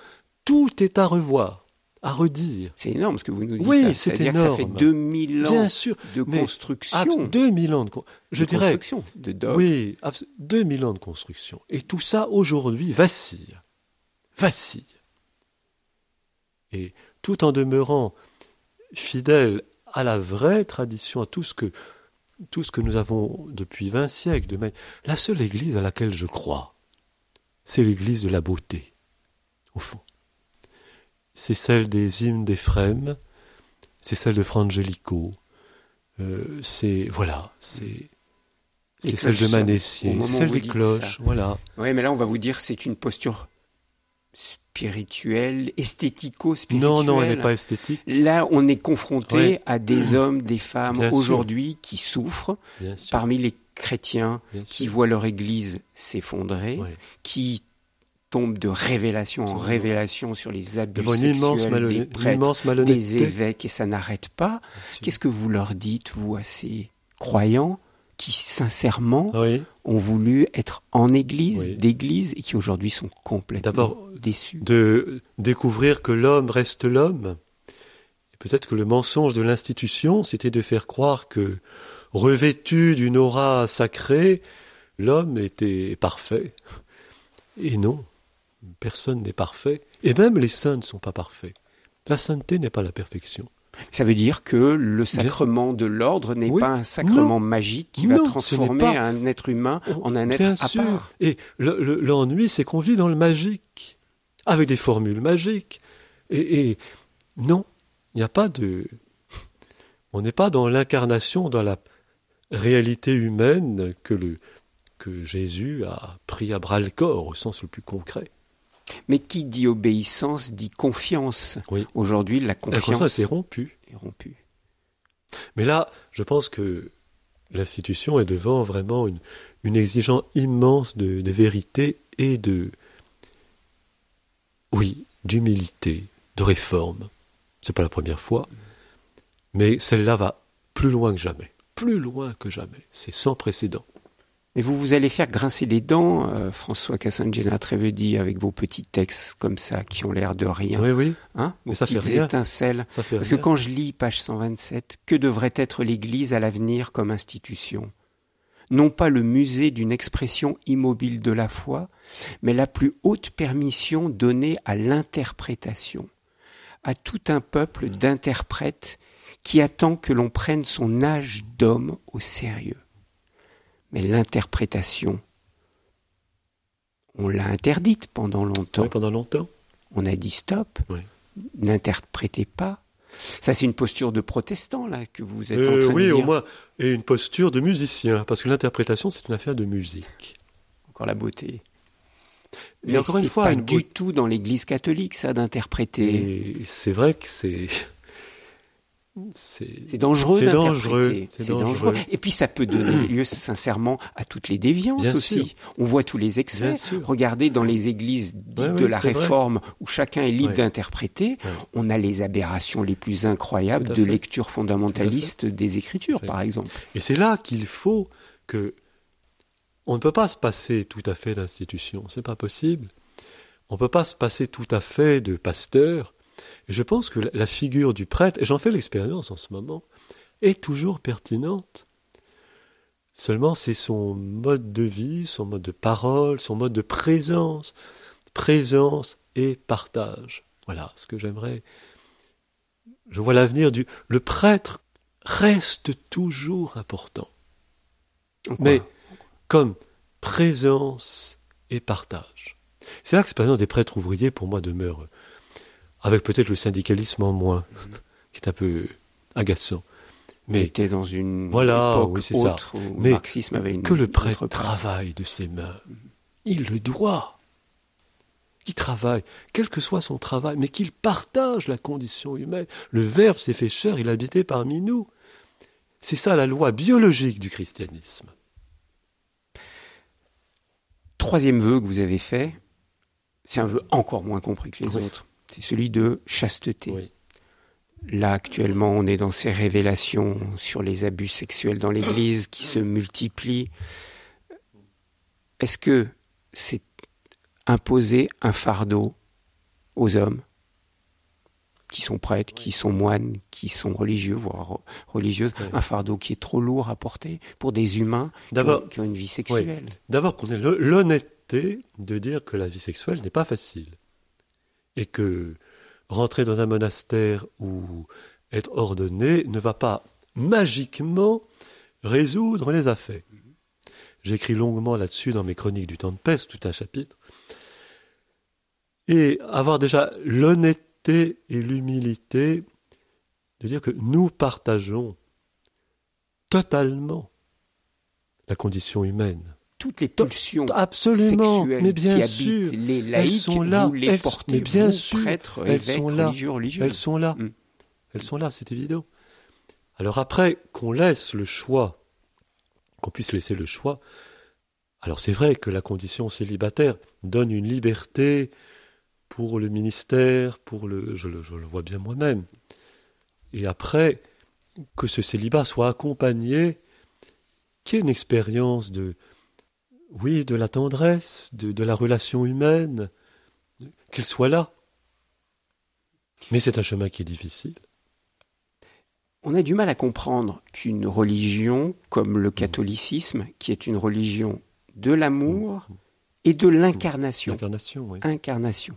tout est à revoir, à redire. C'est énorme ce que vous nous dites. Oui, c'est que ça fait énorme. 2000 ans Bien sûr. de construction. abs- 2000 ans de... Je de dirais... construction, de dogmes. Oui, abs- 2000 ans de construction. Et tout ça, aujourd'hui, vacille. Vacille. Et tout en demeurant fidèle à la vraie tradition, à tout ce que, tout ce que nous avons depuis 20 siècles, de même, la seule église à laquelle je crois, c'est l'église de la beauté, au fond. C'est celle des hymnes d'Éphrem, c'est celle de Frangelico, euh, c'est, voilà, c'est, celle de Manessier, c'est celle des cloches, ça. voilà. Oui, mais là, on va vous dire c'est une posture spirituelle, esthético-spirituelle. Non, non, elle n'est pas esthétique, Là, on est confronté Ouais. à des hommes, des femmes aujourd'hui qui souffrent parmi les chrétiens bien qui sûr. voient leur église s'effondrer, Ouais. qui tombent de révélation en révélation sur les abus sexuels des prêtres, des évêques, et ça n'arrête pas. Qu'est-ce que vous leur dites, vous, à ces croyants? Qui, sincèrement, Oui. ont voulu être en église, Oui. d'église, et qui aujourd'hui sont complètement D'abord, déçus de découvrir que l'homme reste l'homme. Et Peut-être que le mensonge de l'institution, c'était de faire croire que, revêtu d'une aura sacrée, l'homme était parfait. Et non, personne n'est parfait. Et même les saints ne sont pas parfaits. La sainteté n'est pas la perfection. Ça veut dire que le sacrement de l'ordre n'est Oui. pas un sacrement Non. magique qui Non, va transformer pas- un être humain en un être Bien à sûr. part. Et le- le- l'ennui, c'est qu'on vit dans le magique, avec des formules magiques. Et, et non, il n'y a pas de. On n'est pas dans l'incarnation, dans la réalité humaine que, le, que Jésus a pris à bras le corps, au sens le plus concret. Mais qui dit obéissance dit confiance. Oui. Aujourd'hui, la confiance est rompue. est rompue. Mais là, je pense que l'institution est devant vraiment une, une exigence immense de, de vérité et de, oui, d'humilité, de réforme. C'est pas la première fois, mais celle-là va plus loin que jamais, plus loin que jamais. C'est sans précédent. Mais vous, vous allez faire grincer les dents, euh, François Cassangena Trévedi, avec vos petits textes comme ça, qui ont l'air de rien. Oui, oui, Hein? Vos Mais ça fait étincelles. ça fait Parce que quand je lis page 127, que devrait être l'Église à l'avenir comme institution? Non pas le musée d'une expression immobile de la foi, mais la plus haute permission donnée à l'interprétation, à tout un peuple d'interprètes qui attend que l'on prenne son âge d'homme au sérieux. Mais l'interprétation, on l'a interdite pendant longtemps. Oui, pendant longtemps. On a dit stop, Oui. n'interprétez pas. Ça, c'est une posture de protestant, là, que vous êtes en Euh, train oui, de au dire. moins, et une posture de musicien, parce que l'interprétation, c'est une affaire de musique. Encore la beauté. Mais Mais encore une fois, pas une du tout dans l'Église catholique, ça, d'interpréter. C'est vrai que c'est. C'est dangereux C'est d'interpréter. dangereux, C'est c'est dangereux. dangereux. Et puis, ça peut donner lieu, sincèrement, à toutes les déviances Bien aussi. sûr. On voit tous les excès. Regardez dans les églises dites Ouais, de la vrai. Réforme, où chacun est libre Ouais. d'interpréter, Ouais. on a les aberrations les plus incroyables de lecture fondamentaliste des Écritures, par exemple. Et c'est là qu'il faut que. On ne peut pas se passer tout à fait d'institution, c'est pas possible. On ne peut pas se passer tout à fait de pasteur. Et je pense que la- la figure du prêtre, et j'en fais l'expérience en ce moment, est toujours pertinente. Seulement, c'est son mode de vie, son mode de parole, son mode de présence. Présence et partage. Voilà ce que j'aimerais. Je vois l'avenir du. Le prêtre reste toujours important. mais comme présence et partage. C'est là que l'expérience des prêtres ouvriers, pour moi, demeure, avec peut-être le syndicalisme en moins, qui est un peu agaçant. Mais était dans une voilà, époque oui, autre ça. où le Mais marxisme avait une que le prêtre travaille de ses mains. Il le doit. Qu'il travaille, quel que soit son travail, mais qu'il partage la condition humaine. Le Verbe s'est fait chair, il habitait parmi nous. C'est ça la loi biologique du christianisme. Troisième vœu que vous avez fait, c'est un vœu encore moins compris que les Oui. autres. C'est celui de chasteté. Oui. Là, actuellement, on est dans ces révélations sur les abus sexuels dans l'Église qui se multiplient. Est-ce que c'est imposer un fardeau aux hommes qui sont prêtres, qui sont moines, qui sont religieux, voire religieuses, Oui. un fardeau qui est trop lourd à porter pour des humains qui ont, D'abord, qui ont une vie sexuelle? D'abord qu'on ait l'honnêteté de dire que la vie sexuelle n'est pas facile. Et que rentrer dans un monastère ou être ordonné ne va pas magiquement résoudre les affaires. J'écris longuement là-dessus dans mes chroniques du temps de peste, tout un chapitre. Et avoir déjà l'honnêteté et l'humilité de dire que nous partageons totalement la condition humaine. Toutes les pulsions Absolument, sexuelles mais bien qui sûr. habitent les laïcs, sont là, vous les elles- portez, mais bien vous, sûr, prêtres, elles évêques, sont là, religieux, religieuses. Elles sont là. Mm. Elles sont là, c'est évident. Alors après, qu'on laisse le choix, qu'on puisse laisser le choix. Alors c'est vrai que la condition célibataire donne une liberté pour le ministère, pour le, je le, je le vois bien moi-même. Et après, que ce célibat soit accompagné, qu'il y ait une expérience de, oui, de la tendresse, de, de la relation humaine, qu'elle soit là. Mais c'est un chemin qui est difficile. On a du mal à comprendre qu'une religion comme le catholicisme, qui est une religion de l'amour et de l'incarnation, oui. incarnation,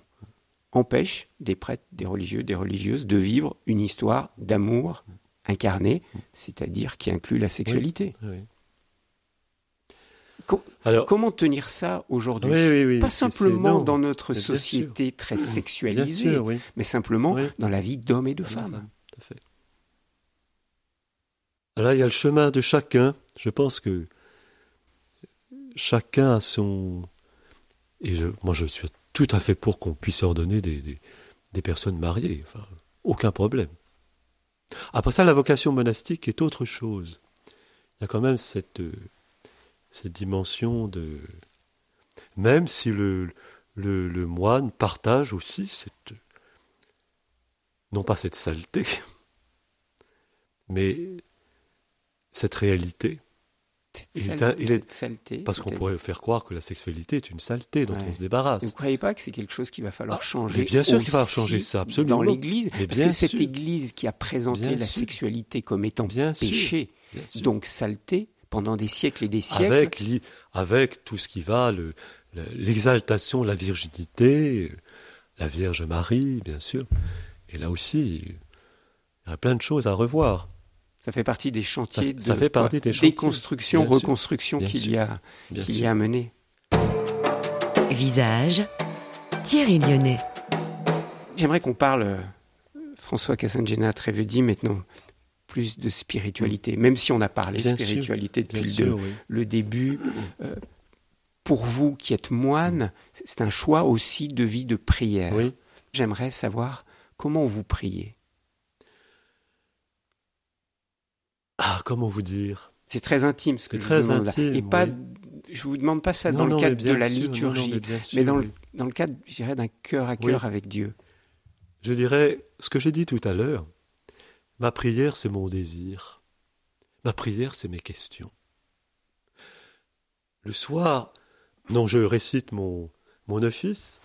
empêche des prêtres, des religieux, des religieuses de vivre une histoire d'amour incarné, c'est-à-dire qui inclut la sexualité. Oui. Co- Alors, Comment tenir ça aujourd'hui oui, oui, oui, Pas simplement dans notre société très sexualisée, sûr, mais simplement dans la vie d'hommes et de femmes. Tout à fait. Là, il y a le chemin de chacun. Je pense que chacun a son. Et je, moi, je suis tout à fait pour qu'on puisse ordonner des, des, des personnes mariées. Enfin, aucun problème. Après ça, la vocation monastique est autre chose. Il y a quand même cette, euh, cette dimension de. Même si le, le, le moine partage aussi cette. Non pas cette saleté, mais cette réalité. Cette Il est sale- un- il est- saleté. Parce qu'on pourrait faire croire que la sexualité est une saleté dont Ouais. on se débarrasse. Vous ne croyez pas que c'est quelque chose qu'il va falloir Ah, changer mais bien sûr qu'il va falloir changer ça, absolument. Dans l'Église, parce bien que cette. Église qui a présenté Bien la sûr. sexualité comme étant Bien péché, sûr. donc saleté, pendant des siècles et des siècles, avec, li- avec tout ce qui va, le- le- l'exaltation de la virginité, la Vierge Marie, bien sûr. Et là aussi, il y a plein de choses à revoir. ça fait partie des chantiers Ça- de ça fait partie des chantiers. déconstruction, Bien reconstruction qu'il y a, qu'il y a à mener. Visage, Thierry Lyonnais. J'aimerais qu'on parle, euh, François Cassangena Trévedi, maintenant plus de spiritualité, même si on a parlé Bien sûr. spiritualité depuis le, sûr, oui. le début. euh, pour vous qui êtes moine, c'est un choix aussi de vie de prière. Oui. J'aimerais savoir comment vous priez. Ah, comment vous dire? C'est très intime ce que je très vous demande là. Et pas, je vous demande pas ça Non, dans le cadre de la sûr, non, non, liturgie, mais bien sûr, mais dans, oui. le, dans le cadre, je dirais, d'un cœur à cœur avec Dieu. Je dirais ce que j'ai dit tout à l'heure. Ma prière, c'est mon désir. Ma prière, c'est mes questions. Le soir, je récite mon, mon office,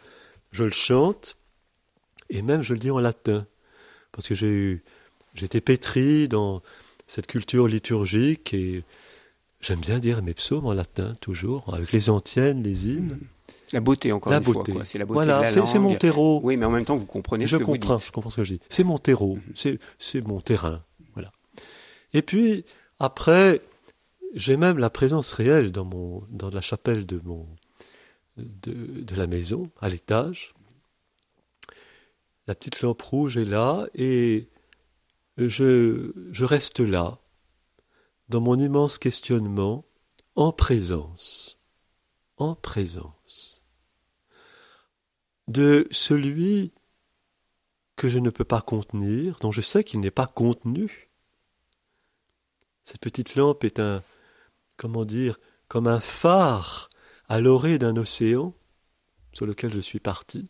je le chante, et même je le dis en latin, parce que j'ai eu, j'étais pétri dans cette culture liturgique et j'aime bien dire mes psaumes en latin toujours, avec les antiennes, les hymnes. La beauté, encore La une beauté. fois. C'est la beauté Voilà, de la c'est mon terreau. Oui, mais en même temps, vous comprenez Je ce que comprends, vous dites. je comprends ce que je dis. C'est mon terreau, c'est c'est mon terrain, voilà. Et puis après, j'ai même la présence réelle dans, mon, dans la chapelle de, mon, de, de la maison, à l'étage. La petite lampe rouge est là et je, je reste là, dans mon immense questionnement, en présence, en présence de celui que je ne peux pas contenir, dont je sais qu'il n'est pas contenu. Cette petite lampe est un, comment dire, comme un phare à l'orée d'un océan sur lequel je suis parti.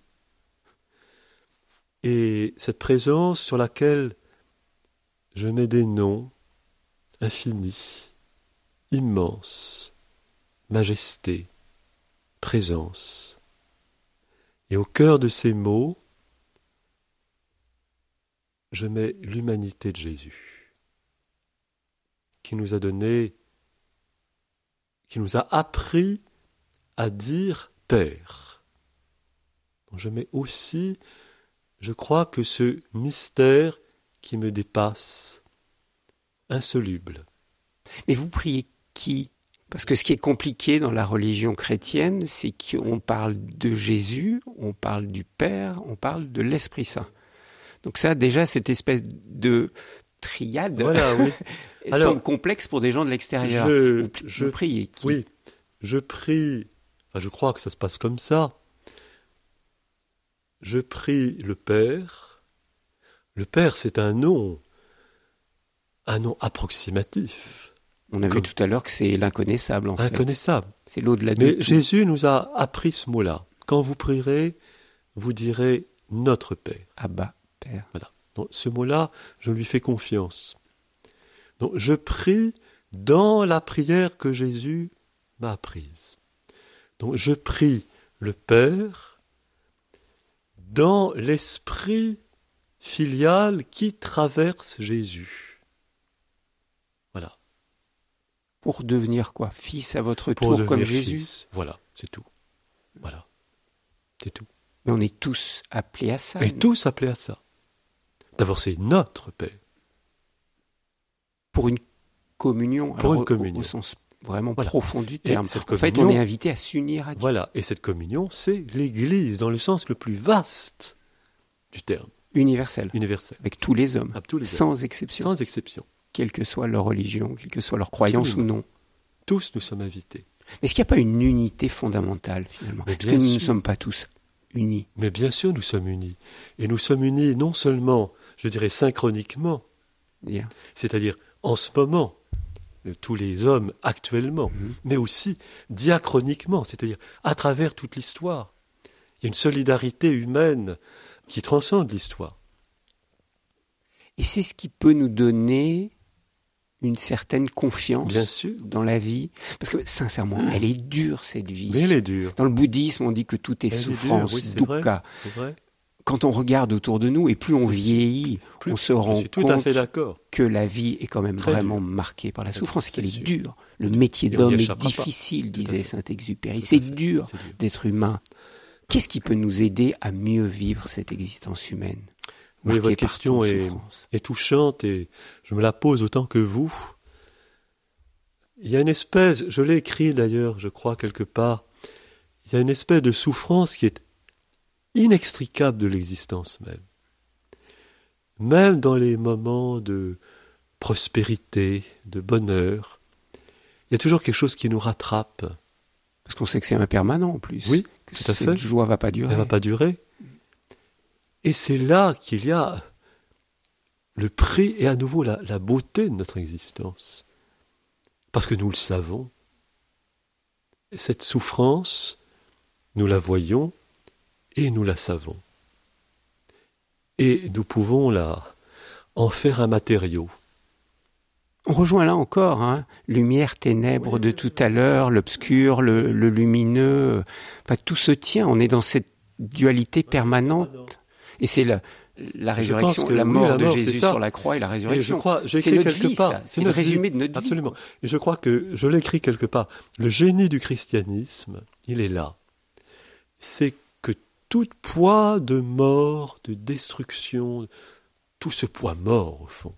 Et cette présence sur laquelle je mets des noms infinis, immenses, majesté, présence. Et au cœur de ces mots, je mets l'humanité de Jésus, qui nous a donné, qui nous a appris à dire Père. je mets aussi, je crois que ce mystère qui me dépasse, insoluble. Mais vous priez qui? Parce que ce qui est compliqué dans la religion chrétienne, c'est qu'on parle de Jésus, on parle du Père, on parle de l'Esprit Saint. Donc ça, déjà, cette espèce de triade voilà, oui. semble complexe pour des gens de l'extérieur. Je, je prie qui Oui, je prie. je crois que ça se passe comme ça. Je prie le Père. Le Père, c'est un nom, un nom approximatif. On a vu tout à l'heure que c'est l'inconnaissable, en fait. Inconnaissable. C'est l'au-delà de Mais Jésus nous a appris ce mot-là. Quand vous prierez, vous direz notre Père. Abba. Voilà. Donc, ce mot-là, je lui fais confiance. Donc, je prie dans la prière que Jésus m'a apprise. Donc, je prie le Père dans l'esprit filial qui traverse Jésus. Voilà. Pour devenir quoi Fils à votre tour comme Jésus Voilà, c'est tout. Voilà. C'est tout. Mais on est tous appelés à ça. Et tous appelés à ça. D'abord, c'est notre Père. Pour une communion, pour une communion. Au, sens vraiment profond du terme. en fait, on est invité à s'unir à Dieu. Voilà, et cette communion, c'est l'Église dans le sens le plus vaste du terme. Universel. Universel. Avec tous les hommes, sans exception. Sans exception. Quelle que soit leur religion, quelle que soit leur croyance ou non. Tous nous sommes invités. Mais est-ce qu'il n'y a pas une unité fondamentale finalement? Est-ce que nous ne sommes pas tous unis Mais bien sûr, nous sommes unis. Et nous sommes unis non seulement je dirais synchroniquement, c'est-à-dire en ce moment, euh, tous les hommes actuellement, mhm. mais aussi diachroniquement, c'est-à-dire à travers toute l'histoire. Il y a une solidarité humaine qui transcende l'histoire. Et c'est ce qui peut nous donner une certaine confiance dans la vie. Parce que sincèrement, elle est dure cette vie. Mais elle est dure. Dans le bouddhisme, on dit que tout est souffrance, est dukkha. C'est vrai quand on regarde autour de nous, et plus on vieillit, on se rend compte que la vie est quand même vraiment marquée par la souffrance, qu'elle est, dure. Le métier d'homme est difficile, disait Saint-Exupéry. C'est dur d'être humain. Qu'est-ce qui peut nous aider à mieux vivre cette existence humaine? Oui, votre question est, est, touchante et je me la pose autant que vous. Il y a une espèce, je l'ai écrit d'ailleurs, je crois quelque part, il y a une espèce de souffrance qui est inextricable de l'existence même. Même dans les moments de prospérité, de bonheur, il y a toujours quelque chose qui nous rattrape. Parce qu'on sait que c'est impermanent en plus. Oui, que tout à cette joie va pas durer. Elle va pas durer. Et c'est là qu'il y a le prix et à nouveau la, beauté de notre existence. Parce que nous le savons. cette souffrance, nous la voyons, et nous la savons. Et nous pouvons la, en faire un matériau. On rejoint là encore, hein, lumière, ténèbres de tout à l'heure, l'obscur, le, lumineux. Enfin, tout se tient. On est dans cette dualité permanente. Et c'est la, la résurrection, la mort de Jésus sur la croix et la résurrection. c'est notre quelque vie, part. C'est le résumé de notre Absolument. Et je crois que je l'écris quelque part. Le génie du christianisme, il est là. C'est tout poids de mort, de destruction, tout ce poids mort au fond,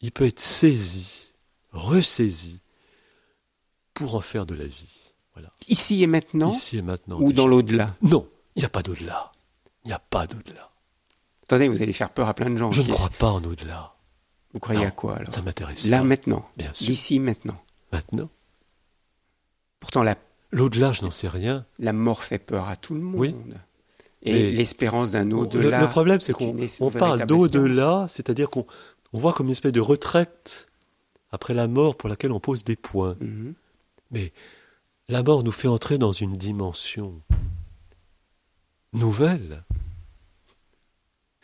il peut être saisi, ressaisi pour en faire de la vie. Voilà. Ici et maintenant Ici et maintenant. Ou déjà. dans l'au-delà? Non, il n'y a pas d'au-delà. Il n'y a pas d'au-delà. Attendez, vous allez faire peur à plein de gens. Je ne crois pas en au-delà. Vous croyez Non, à quoi alors Ça m'intéresse Là pas. maintenant. Bien sûr. L'ici maintenant. Maintenant. Pourtant, la, L'au-delà, je n'en sais rien. la mort fait peur à tout le monde. Oui. Et l'espérance d'un au-delà. le problème, c'est est qu'on on parle d'au-delà, c'est-à-dire qu'on on voit comme une espèce de retraite après la mort pour laquelle on pose des points. Mhm. Mais la mort nous fait entrer dans une dimension nouvelle.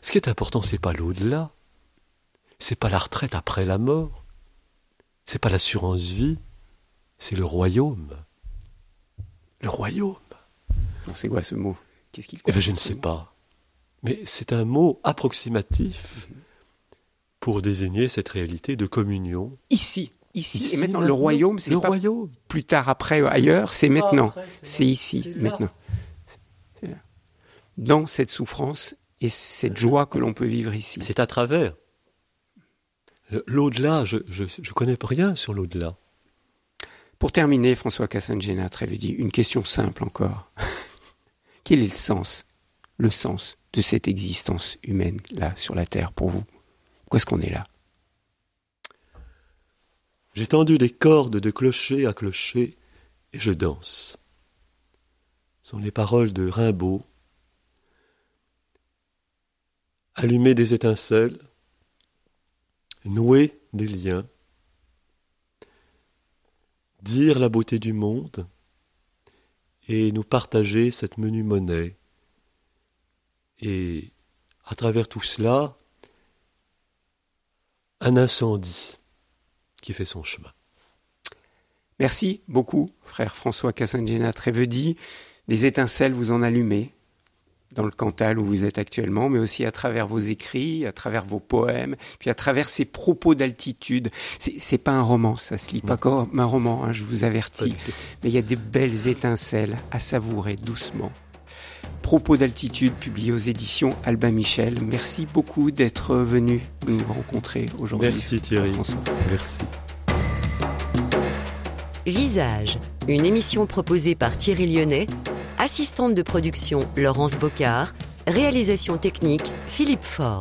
Ce qui est important, c'est pas l'au-delà, c'est pas la retraite après la mort, c'est pas l'assurance vie, c'est le royaume. Le royaume. C'est quoi ce mot? Qu'est-ce qu'il Eh bien, je ne sais pas. Mais c'est un mot approximatif pour désigner cette réalité de communion. Ici, ici, Ici, et maintenant, le royaume, c'est le pas royaume. plus tard, après, ailleurs, c'est maintenant. c'est ici, maintenant. Dans cette souffrance et cette joie que l'on peut vivre ici. C'est à travers. L'au-delà, je, je, je connais rien sur l'au-delà. Pour terminer, François Cassangena dit une question simple encore. Quel est le sens, le sens de cette existence humaine là sur la terre pour vous? Pourquoi est-ce qu'on est là? J'ai tendu des cordes de clocher à clocher et je danse. Ce sont les paroles de Rimbaud. Allumer des étincelles, nouer des liens, dire la beauté du monde et nous partager cette menue monnaie. Et à travers tout cela, un incendie qui fait son chemin. Merci beaucoup, frère François Cassangena Trévedi. Des étincelles, vous en allumez dans le Cantal où vous êtes actuellement, mais aussi à travers vos écrits, à travers vos poèmes, puis à travers ces propos d'altitude. C'est, pas un roman, ça se lit pas comme un roman, hein, je vous avertis. Mais il y a des belles étincelles à savourer doucement. Propos d'altitude publiés aux éditions Albin Michel. Merci beaucoup d'être venu nous rencontrer aujourd'hui. Merci Thierry. François. Merci. Visage, une émission proposée par Thierry Lyonnais, assistante de production Laurence Bocard, réalisation technique Philippe Faure.